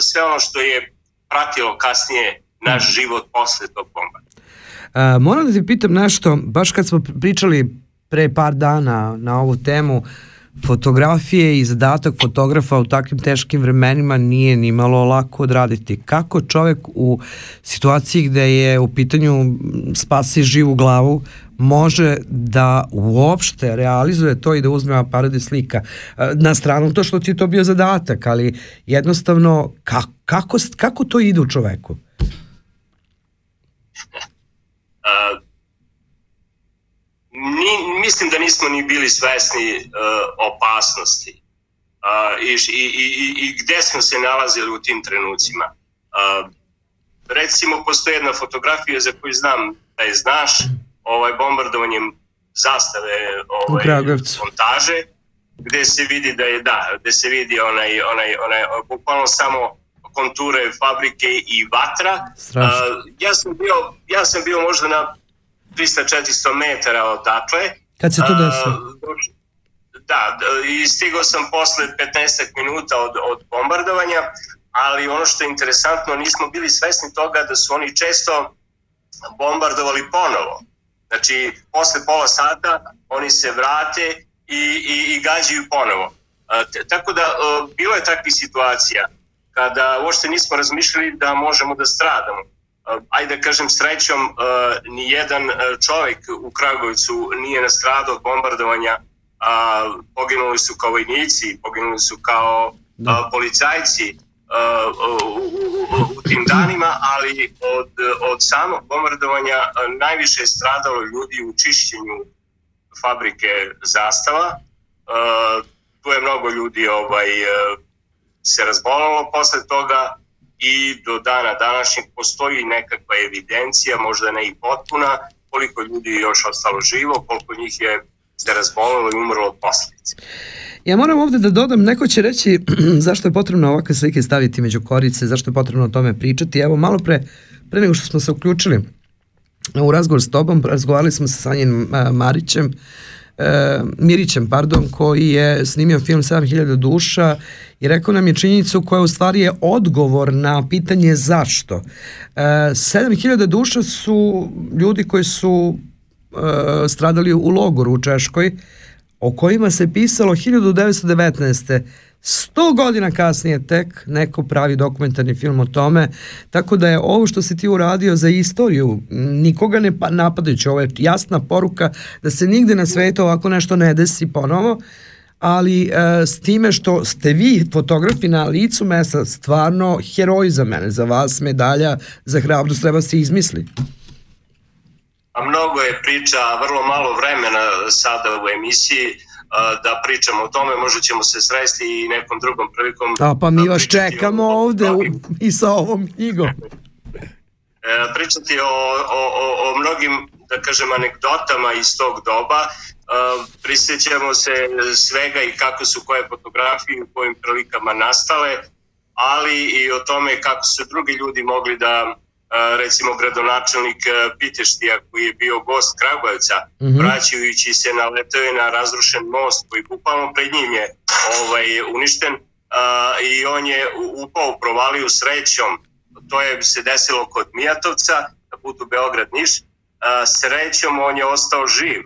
sve ono što je pratilo kasnije naš život posle tog bomba. A, moram da ti pitam nešto, baš kad smo pričali pre par dana na ovu temu, fotografije i zadatak fotografa u takvim teškim vremenima nije ni malo lako odraditi. Kako čovek u situaciji gde je u pitanju spasi živu glavu može da uopšte realizuje to i da uzme aparat i slika. E, Na stranu to što ti to bio zadatak, ali jednostavno kako, kako, kako to ide u čoveku? Mislim da nismo ni bili svesni uh, opasnosti uh, i, i, i, i- gde smo se nalazili u tim trenucima. Uh, recimo, postoji jedna fotografija za koju znam da je znaš, ovaj, bombardovanjem zastave ovaj, montaže, gde se vidi da je, da, gde se vidi onaj, onaj, onaj, bukvalno samo konture fabrike i vatra. Strašno. Uh, ja sam bio, ja sam bio možda na 300-400 metara odatle. Kad se to desilo? Da, i stigao sam posle 15 minuta od, od bombardovanja, ali ono što je interesantno, nismo bili svesni toga da su oni često bombardovali ponovo. Znači, posle pola sata oni se vrate i, i, i gađaju ponovo. E, tako da, e, bilo je takvih situacija kada uopšte nismo razmišljali da možemo da stradamo. E, ajde da kažem srećom, e, ni jedan e, čovek u Kragujevcu nije nastradao od bombardovanja, a, poginuli su kao vojnici, poginuli su kao da. a, policajci, u tim danima, ali od, od samog bombardovanja najviše je stradalo ljudi u čišćenju fabrike zastava. Tu je mnogo ljudi ovaj, se razbolalo posle toga i do dana današnjeg postoji nekakva evidencija, možda ne i potpuna, koliko ljudi je još ostalo živo, koliko njih je se razbolilo i umrlo od posljedice. Ja moram ovde da dodam, neko će reći zašto je potrebno ovakve slike staviti među korice, zašto je potrebno o tome pričati. Evo, malo pre, pre nego što smo se uključili u razgovor s tobom, razgovarali smo sa Sanjin Marićem, e, Mirićem, pardon, koji je snimio film 7000 duša i rekao nam je činjenicu koja u stvari je odgovor na pitanje zašto. E, 7000 duša su ljudi koji su e, stradali u logoru u Češkoj, o kojima se pisalo 1919. 100 godina kasnije tek neko pravi dokumentarni film o tome, tako da je ovo što si ti uradio za istoriju, nikoga ne pa, napadajući, ovo je jasna poruka da se nigde na svetu ovako nešto ne desi ponovo, ali e, s time što ste vi fotografi na licu mesta stvarno heroji za mene, za vas medalja za hrabrost treba se izmisli. A mnogo je priča, vrlo malo vremena sada u emisiji da pričamo o tome, možda ćemo se sresti i nekom drugom prilikom. A pa mi vas čekamo o, ovde u, i sa ovom knjigom. E, pričati o, o, o, o mnogim, da kažem, anegdotama iz tog doba, prisjećamo se svega i kako su koje fotografije u kojim prilikama nastale, ali i o tome kako su drugi ljudi mogli da recimo gradonačelnik Piteštija koji je bio gost Kragujevca, mm -hmm. vraćajući se na letove na razrušen most koji bukvalno pred njim je ovaj, uništen i on je upao provaliju srećom, to je se desilo kod Mijatovca, na putu Beograd-Niš, srećom on je ostao živ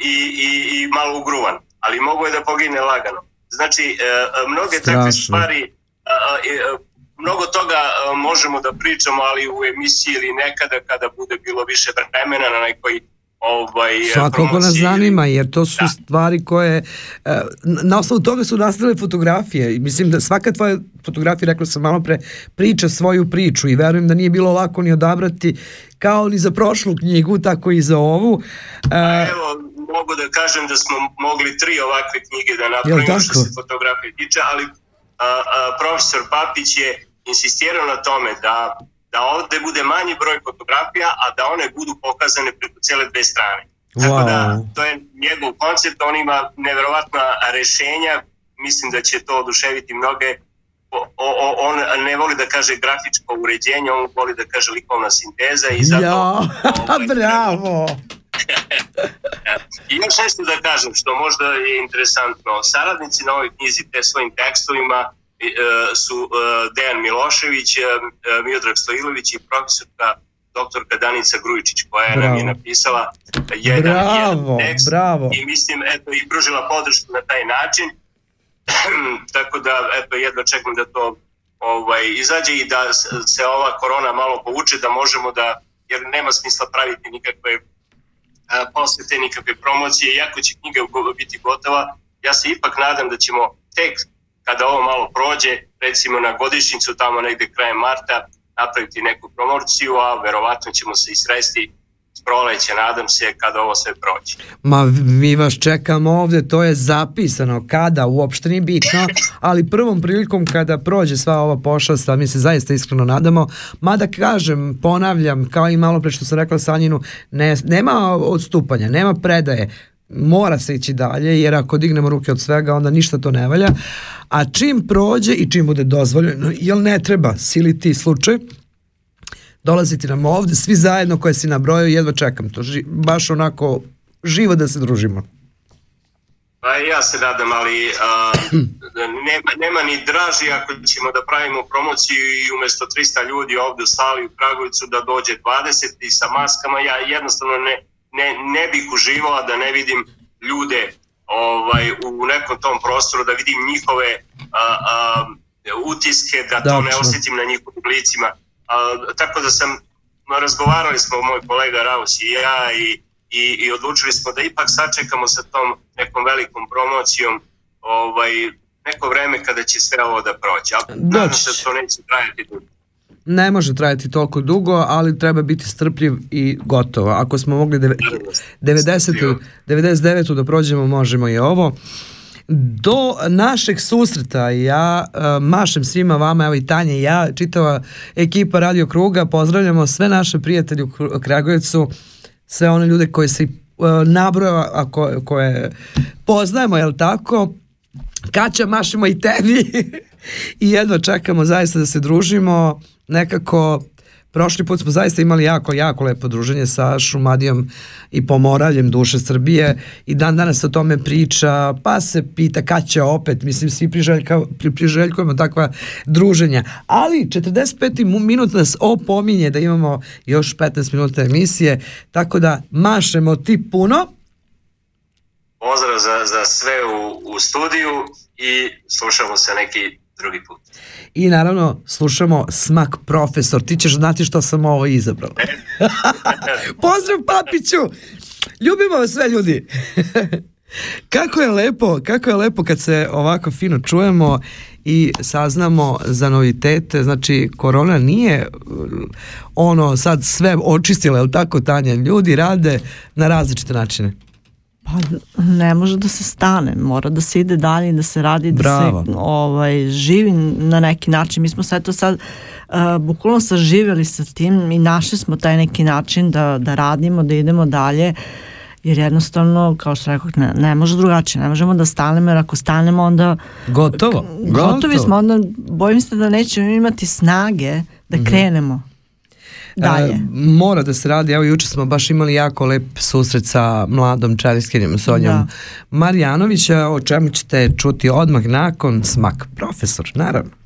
i, i, i malo ugruvan, ali mogo je da pogine lagano. Znači, e, mnoge Strašno. takve stvari mnogo toga e, možemo da pričamo, ali u emisiji ili nekada kada bude bilo više vremena na nekoj ovaj, e, Svakako nas zanima, jer to su da. stvari koje, e, na osnovu toga su nastale fotografije. Mislim da svaka tvoja fotografija, rekla sam malo pre, priča svoju priču i verujem da nije bilo lako ni odabrati kao ni za prošlu knjigu, tako i za ovu. A evo, mogu da kažem da smo mogli tri ovakve knjige da napravimo što se fotografije tiče, ali profesor Papić je insistirao na tome da, da ovde bude manji broj fotografija, a da one budu pokazane preko cele dve strane. Wow. Tako da, to je njegov koncept, on ima neverovatna rešenja, mislim da će to oduševiti mnoge o, o, on ne voli da kaže grafičko uređenje, on voli da kaže likovna sinteza i zato... Ja, ovaj, bravo! I još nešto da kažem što možda je interesantno. Saradnici na ovoj knjizi te svojim tekstovima E, su e, Dejan Milošević, e, Miodrag Stojilović i profesorka doktorka Danica Grujičić koja je nam je napisala jedan, bravo, jedan tekst bravo. i mislim eto i pružila podršku na taj način tako da eto jedno čekam da to ovaj izađe i da se ova korona malo povuče da možemo da jer nema smisla praviti nikakve posete, nikakve promocije, iako će knjiga biti gotova, ja se ipak nadam da ćemo tek kada ovo malo prođe, recimo na godišnjicu tamo negde krajem marta, napraviti neku promociju, a verovatno ćemo se i sresti proleće, nadam se, kada ovo sve prođe. Ma mi vas čekamo ovde, to je zapisano, kada, uopšte nije bitno, ali prvom prilikom kada prođe sva ova pošasta, mi se zaista iskreno nadamo, mada kažem, ponavljam, kao i malo pre što sam rekla Sanjinu, ne, nema odstupanja, nema predaje, mora se ići dalje, jer ako dignemo ruke od svega, onda ništa to ne valja. A čim prođe i čim bude dozvoljeno, jel ne treba siliti slučaj, dolaziti nam ovde, svi zajedno koje si nabrojao, jedva čekam to, ži, baš onako živo da se družimo. Pa ja se nadam, ali a, nema, nema ni draži ako ćemo da pravimo promociju i umesto 300 ljudi ovde u sali u Kragovicu da dođe 20 i sa maskama, ja jednostavno ne, ne, ne bih uživao da ne vidim ljude ovaj, u nekom tom prostoru, da vidim njihove a, a, utiske, da to ne Tačno. osjetim na njihovim licima. A, tako da sam, razgovarali smo moj kolega Raus i ja i, i, i odlučili smo da ipak sačekamo sa tom nekom velikom promocijom ovaj, neko vreme kada će sve ovo da prođe. Ali nadam se da će. to neće trajati dugo. Ne može trajati toliko dugo, ali treba biti strpljiv i gotovo. Ako smo mogli deve- 90. 99. da prođemo, možemo i ovo. Do našeg susreta ja uh, mašem svima vama, evo i Tanja i ja, čitava ekipa Radio Kruga, pozdravljamo sve naše prijatelje u Kragujevcu, sve one ljude koje se uh, nabrojava, a ko, koje poznajemo, jel tako? Kaća, mašemo i tebi i jedva čekamo zaista da se družimo. Nekako, prošli put smo zaista imali jako, jako lepo druženje sa Šumadijom i Pomoraljem duše Srbije i dan danas o tome priča, pa se pita kad će opet, mislim svi priželjka, pri, priželjkujemo takva druženja. Ali 45. mu- minut nas opominje da imamo još 15 minuta emisije, tako da mašemo ti puno. Pozdrav za, za sve u, u studiju i slušamo se neki drugi put. I naravno slušamo Smak profesor. Ti ćeš znati što sam ovo izabrala. Pozdrav papiću! Ljubimo vas sve ljudi! kako je lepo, kako je lepo kad se ovako fino čujemo i saznamo za novitete, znači korona nije ono sad sve očistila, je li tako Tanja? Ljudi rade na različite načine. Pa ne može da se stane, mora da se ide dalje i da se radi, da Bravo. se ovaj, živi na neki način. Mi smo sve to sad uh, bukvalno saživjeli sa tim i našli smo taj neki način da, da radimo, da idemo dalje jer jednostavno, kao što rekao, ne, ne može drugačije, ne možemo da stanemo, jer ako stanemo onda Gotovo. gotovi smo, onda bojim se da nećemo imati snage da krenemo dalje. E, mora da se radi, evo juče smo baš imali jako lep susret sa mladom čariskinjom Sonjom Da. Marjanovića, o čemu ćete čuti odmah nakon smak profesor, naravno.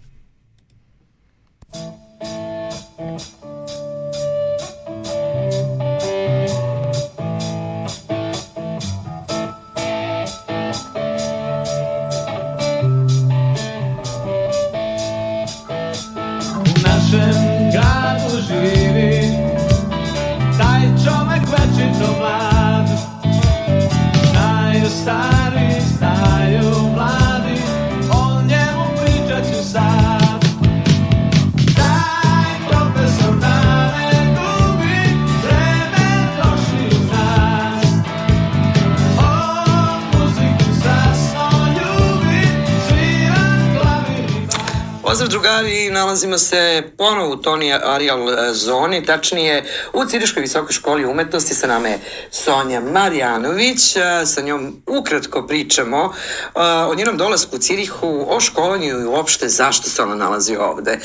Pozdrav drugari, nalazimo se ponovo u Toni Arial e, zoni, tačnije u Ciriškoj visokoj školi umetnosti, sa nama je Sonja Marjanović, e, sa njom ukratko pričamo e, o njenom dolasku u Cirihu, o školovanju i uopšte zašto se ona nalazi ovde.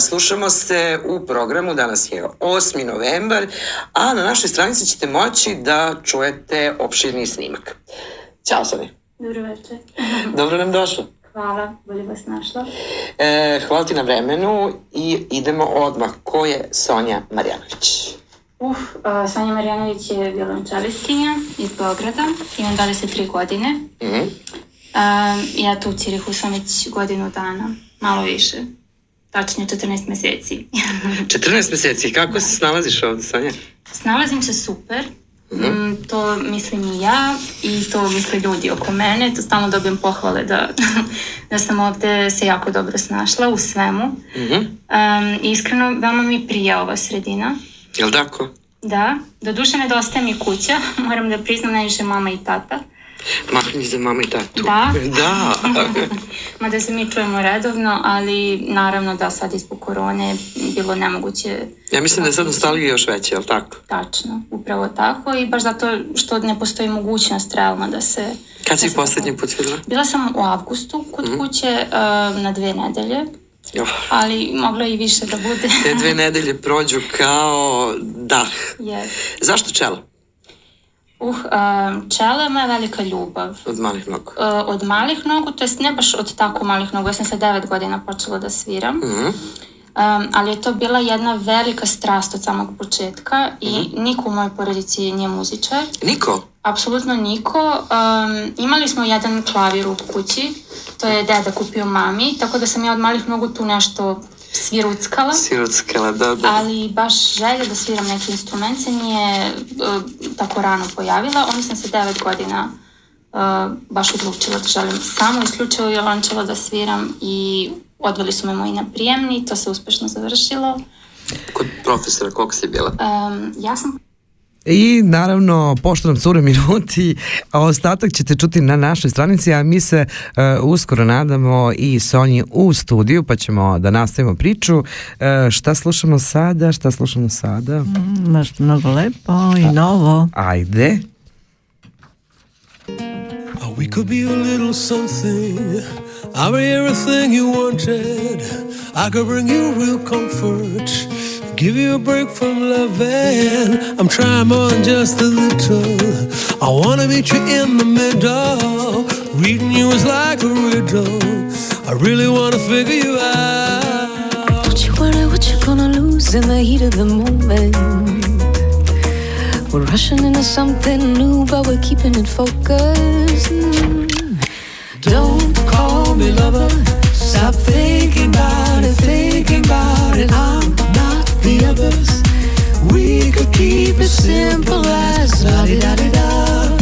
Slušamo se u programu, danas je 8. novembar, a na našoj stranici ćete moći da čujete opširni snimak. Ćao Sonja, Dobro večer. dobro nam došlo. Hvala, bolje vas našla. E, hvala ti na vremenu i idemo odmah. Ko je Sonja Marjanović? Uf, uh, Sonja Marjanović je violončelistkinja iz Beograda, imam 23 godine. Mhm. Uh, ja tu u Cirihu sam već godinu dana, malo više. Tačnije 14 meseci. 14 meseci, kako se snalaziš ovde, Sonja? Snalazim se super, Mm, to mislim i ja i to misle ljudi oko mene. To stalno dobijem pohvale da, da sam ovde se jako dobro snašla u svemu. Mhm. Um, iskreno, veoma mi prija ova sredina. Jel tako? Da, do duše nedostaje mi kuća, moram da priznam najviše mama i tata. Mahni za mama i tatu. Da? Da. Mada se mi čujemo redovno, ali naravno da sad i zbog korone bilo nemoguće ja mislim da je sad nostalgija još veća, jel tako? tačno, upravo tako i baš zato što ne postoji mogućnost realno da se... Kad si da poslednji put videla? Bila sam u avgustu kod Mhm. kuće uh, na dve nedelje ali moglo i više da bude. Te dve nedelje prođu kao dah. Yes. Zašto čelo? Uh, um, čelo je moja velika ljubav. Od malih nogu. Uh, od malih nogu, to jest ne baš od tako malih nogu, ja sam sa devet godina počela da sviram. Mhm. Um, ali je to bila jedna velika strast od samog početka i niko u mojoj porodici nije muzičar. Niko? Apsolutno niko. Um, imali smo jedan klavir u kući, to je deda kupio mami, tako da sam ja od malih nogu tu nešto sviruckala. Siruckala, da, da. Ali baš želja da sviram neki instrument se nije uh, tako rano pojavila. Onda sam se devet godina uh, baš odlučila da želim samo isključivo violončelo da sviram i odveli su me moji na prijemni, to se uspešno završilo. Kod profesora, koliko si bila? Um, ja sam I naravno, pošto nam cure minuti, a ostatak ćete čuti na našoj stranici, a mi se uh, uskoro nadamo i Sonji u studiju, pa ćemo da nastavimo priču. Uh, šta slušamo sada, šta slušamo sada? Mm, Nešto mnogo lepo i novo. Ajde. Oh, we could be a little something. I'll be everything you wanted. I could bring you real comfort. Give you a break from loving. I'm trying more than just a little. I wanna meet you in the middle. Reading you is like a riddle. I really wanna figure you out. Don't you worry what you're gonna lose in the heat of the moment. We're rushing into something new, but we're keeping it focused. Don't call me lover. Stop thinking about it, thinking about it. Others. We could keep it simple as la di da di da.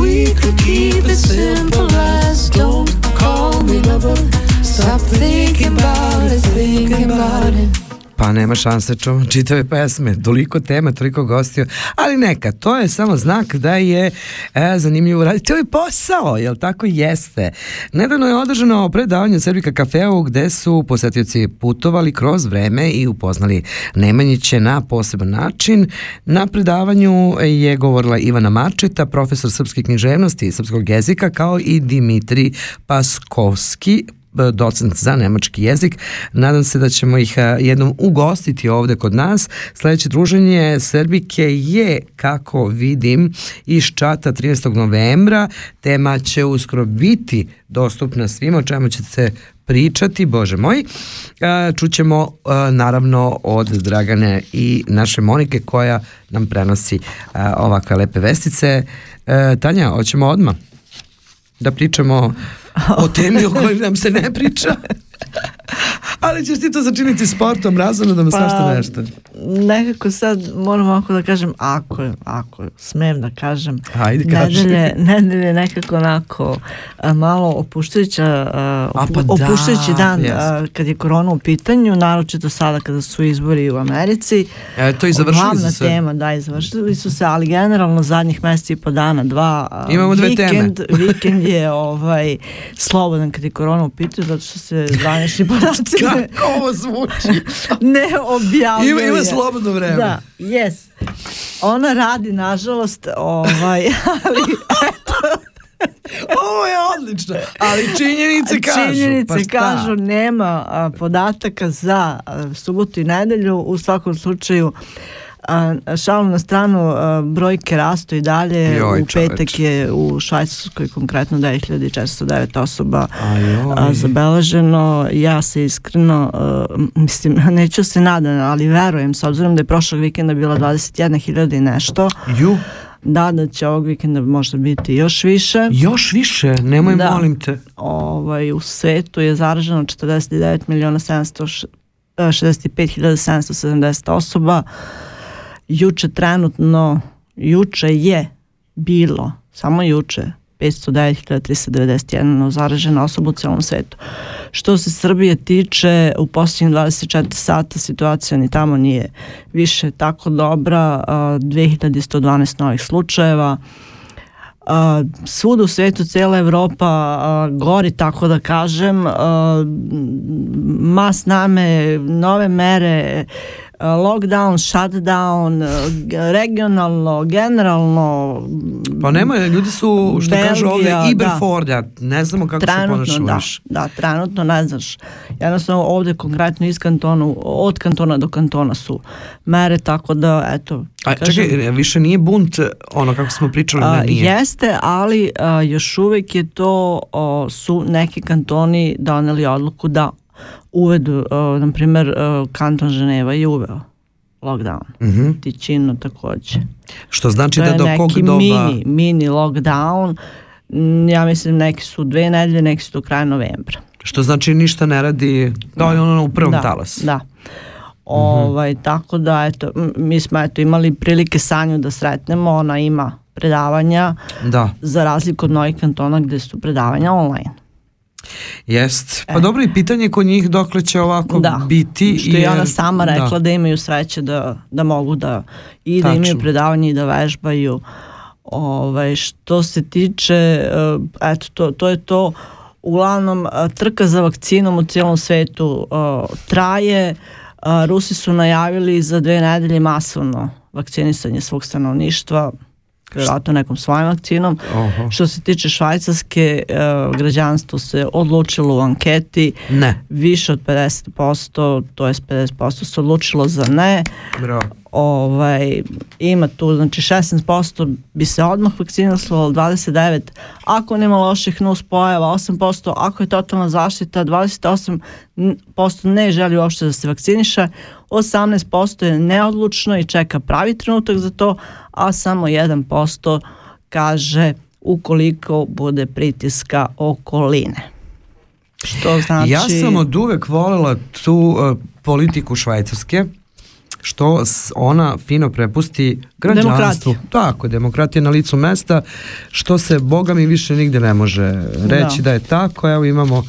We could keep it simple as don't call me lover. Stop thinking about it, thinking about it. Pa nema šanse čuvam čitave pesme, toliko tema, toliko gostiju, ali neka, to je samo znak da je e, zanimljivo raditi ovaj posao, jel tako jeste. Nedavno je održano predavanje Srbika kafeu gde su posetioci putovali kroz vreme i upoznali Nemanjiće na poseban način. Na predavanju je govorila Ivana Marčeta, profesor srpske književnosti i srpskog jezika, kao i Dimitri Paskovski, docent za nemački jezik. Nadam se da ćemo ih a, jednom ugostiti ovde kod nas. Sledeće druženje Srbike je, kako vidim, iz čata 13. novembra. Tema će uskoro biti dostupna svima, o čemu ćete se pričati, bože moj. A, Čućemo naravno od Dragane i naše Monike koja nam prenosi ovakve lepe vestice. E, Tanja, hoćemo odmah da pričamo o temi o kojoj nam se ne priča. Ali ćeš ti to začiniti sportom, razumno da me svašta nešto. Nekako sad moram ovako da kažem, ako, ako smem da kažem, Ajde, kaži. nedelje, nedelje nekako onako malo opuštajuća, pa opu- da, opuštajući dan jest. a, kad je korona u pitanju, naročito sada kada su izbori u Americi. E, to i završili Glavna su se. tema, da, i završili su se, ali generalno zadnjih meseci i po dana, dva. a, Imamo dve vikend, teme. vikend je ovaj, slobodan kad je korona u pitanju, zato što se zvanični podaci Kako ovo zvuči? ne objavljuje. Ima- ima slobodno vreme. Da, yes. Ona radi, nažalost, ovaj, ali Ovo je odlično, ali činjenice kažu. činjenice pa kažu nema podataka za subotu i nedelju. U svakom slučaju a, šalu na stranu, a, brojke rastu i dalje. Joj, u petak je u Švajcarskoj konkretno 9409 osoba a, zabeleženo. Ja se iskreno, a, mislim, neću se nadam, ali verujem, s obzirom da je prošlog vikenda bila 21.000 i nešto, Ju, da, da će ovog vikenda možda biti još više. još više, nemoj Da. molim te. Ovaj, u svetu je zaraženo 49 miliona 765.770 osoba. Juče trenutno, juče je bilo, samo juče, 509.391 zaražena osoba u celom svetu. Što se Srbije tiče, u posljednjih 24 sata situacija ni tamo nije više tako dobra, a, 2112 novih slučajeva, svud u svetu, cijela Evropa gori, tako da kažem, mas name, nove mere, lockdown, shutdown, e, regionalno, generalno. Pa nema, ljudi su, što Belgija, kažu ovdje, da. iberforda, ne znamo kako se Trenutno ponašamo da, više. da, trenutno ne znaš. Jednostavno ovdje konkretno iz kantona, od kantona do kantona su mere, tako da, eto, A kažem, čekaj, više nije bunt, ono kako smo pričali, A, ne nije. Jeste, ali a, još uvijek je to, o, su neki kantoni doneli odluku da uvedu, o, na primjer, o, kanton Ženeva je uveo lockdown. Mhm. Tičino također. Što znači to da do kog doba... mini, mini lockdown. Mm, Ja mislim neki su dve nedelje, neki su do kraja novembra. Što znači ništa ne radi, to je ono u prvom da, talasu. Da. Ovaj, Tako da, eto, mi smo eto, imali prilike Sanju da sretnemo, ona ima predavanja, Da, za razliku od novih kantona gdje su predavanja online. Jest. Pa dobro i pitanje kod njih dokle će ovako E. Da, biti. što je ona jer- sama rekla da, da. imaju sreće da, da mogu da i da imaju predavanje i da vežbaju. Ovaj, što se tiče, eh, eto, to, to je to, uglavnom eh, trka za vakcinom u cijelom svetu eh, traje, Rusi su najavili za dve nedelje masovno vakcinisanje svog stanovništva, vjerojatno nekom svojom vakcinom. Oho. Što se tiče Švajcarske, eh, građanstvo se odlučilo u anketi, Ne, više od 50%, to jest 50% se odlučilo za ne. bravo. Ovaj, ima tu, znači 16% bi se odmah vakciniralo, 29% ako nema loših nus pojava, 8% ako je totalna zaštita, 28% ne želi uopšte da se vakciniše, 18% je neodlučno i čeka pravi trenutak za to, a samo 1% kaže ukoliko bude pritiska okoline. Što znači... Ja sam od uvek voljela tu uh, politiku Švajcarske, što ona fino prepusti građanstvu. Demokratija. Tako, demokratija na licu mesta, što se Boga mi više nigde ne može reći da, Da. je tako. Evo imamo,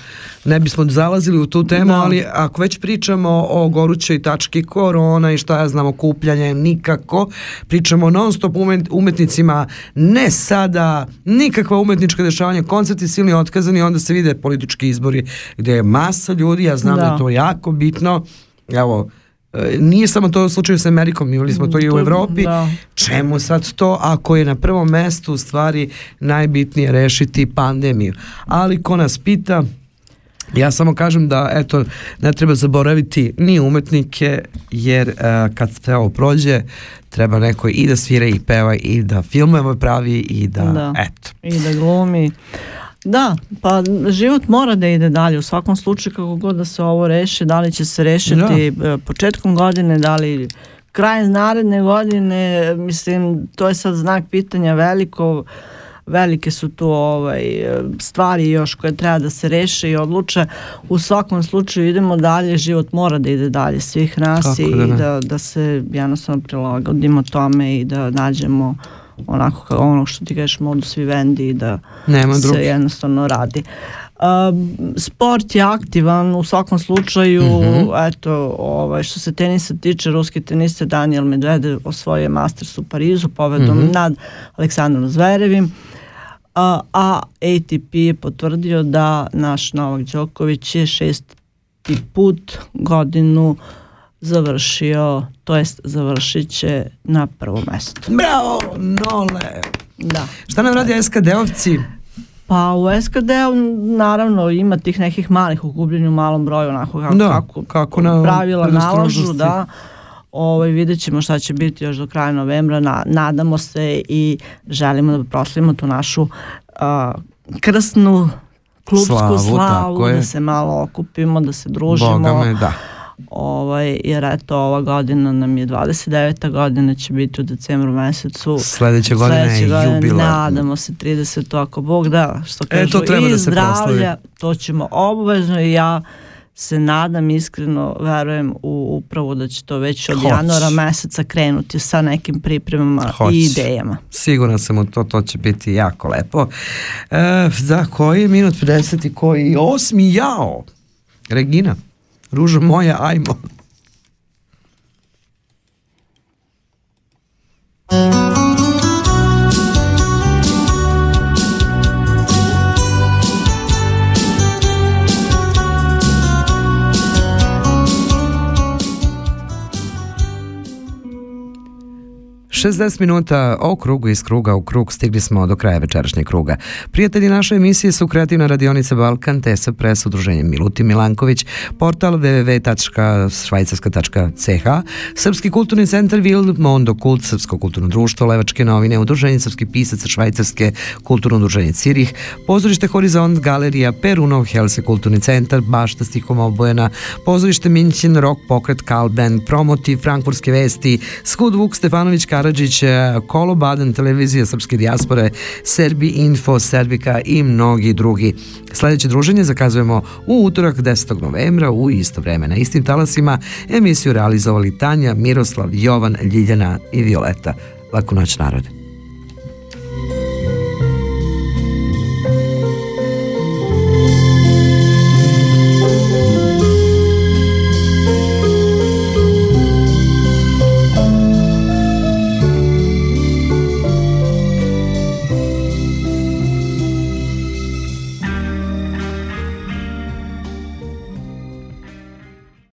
ne bismo zalazili u tu temu, Da. ali ako već pričamo o gorućoj tački korona i šta ja znam, okupljanje, nikako. Pričamo non stop umet- umetnicima, ne sada, nikakva umetnička dešavanja, koncerti silni otkazani, onda se vide politički izbori gdje je masa ljudi, ja znam da, Da. je to jako bitno. Evo, nije samo to u slučaju sa Amerikom, imali smo to i u Evropi. da. Čemu sad to ako je na prvom mestu u stvari najbitnije rešiti pandemiju? Ali ko nas pita, ja samo kažem da eto ne treba zaboraviti ni umetnike jer e, kad sve ovo prođe treba neko i da svira i peva i da filmove pravi i da, Da. eto. i da glumi. Da, pa život mora da ide dalje u svakom slučaju kako god da se ovo reši, da li će se rešiti e, početkom godine, da li kraj naredne godine, mislim to je sad znak pitanja veliko, velike su tu ovaj, stvari još koje treba da se reše i odluče. U svakom slučaju idemo dalje, život mora da ide dalje svih nas Kako i da ne. da, da se jednostavno prilagodimo tome i da nađemo onako kao ono što ti kažeš modus vivendi i da Nema se druge. jednostavno radi. Um, sport je aktivan u svakom slučaju, Mhm. eto, ovaj, što se tenisa tiče, ruski tenista Daniel Medvedev osvojio Masters u Parizu pobedom Mhm. nad Aleksandrom Zverevim, a, a ATP je potvrdio da naš Novak Đoković je šesti put godinu završio, to jest završit će na prvom mjestu. Bravo, Nole! Da. Šta nam radi SKD-ovci? Pa u SKD-u naravno ima tih nekih malih okupljenja u malom broju onako kako, Da, kako, kako na pravila nalažu da ovaj, vidjet ćemo šta će biti još do kraja novembra Na- nadamo se i želimo da proslavimo tu našu a, krsnu klubsku Slavu, slavu, da se malo okupimo, da se družimo Boga me, da. Ovaj, jer eto ova godina nam je 29. godina će biti u decembru mesecu Sledeća godina je Sledeće godine jubilarna. Nadamo se 30. ako Bog da, što E, kažu, to treba i da se zdravlja, proslavi. to ćemo obavezno i ja se nadam iskreno, verujem u upravo da će to već od Hoće. januara meseca krenuti sa nekim pripremama Hoće. i idejama. Siguran sam u to, to će biti jako lepo. E, za koji je minut 50 i koji? Osmi jao! Regina, Rúžo mhm. moje, ajmo. thank you 60 minuta o krugu iz kruga u krug stigli smo do kraja večerašnjeg kruga. Prijatelji naše emisije su Kreativna radionica Balkan, TESA Pres, Udruženje Milutin Milanković, portal www.švajcarska.ch, Srpski kulturni centar Vil, Mondo Kult, Srpsko kulturno društvo, Levačke novine, Udruženje Srpskih pisaca Švajcarske, Kulturno udruženje Cirih, Pozorište Horizont, Galerija Perunov, Helse kulturni centar, Bašta stihom obojena, Pozorište Minćin, Rock Pokret, Kalben, Promoti, Frankfurtske vesti, Skud Vuk, Stefanović Karadžić, Kolo Baden, Televizija Srpske dijaspore, Serbi Info, Servika i mnogi drugi. Sledeće druženje zakazujemo u utorak 10. novembra u isto vreme na istim talasima. Emisiju realizovali Tanja, Miroslav, Jovan, Ljiljana i Violeta. Laku noć narode.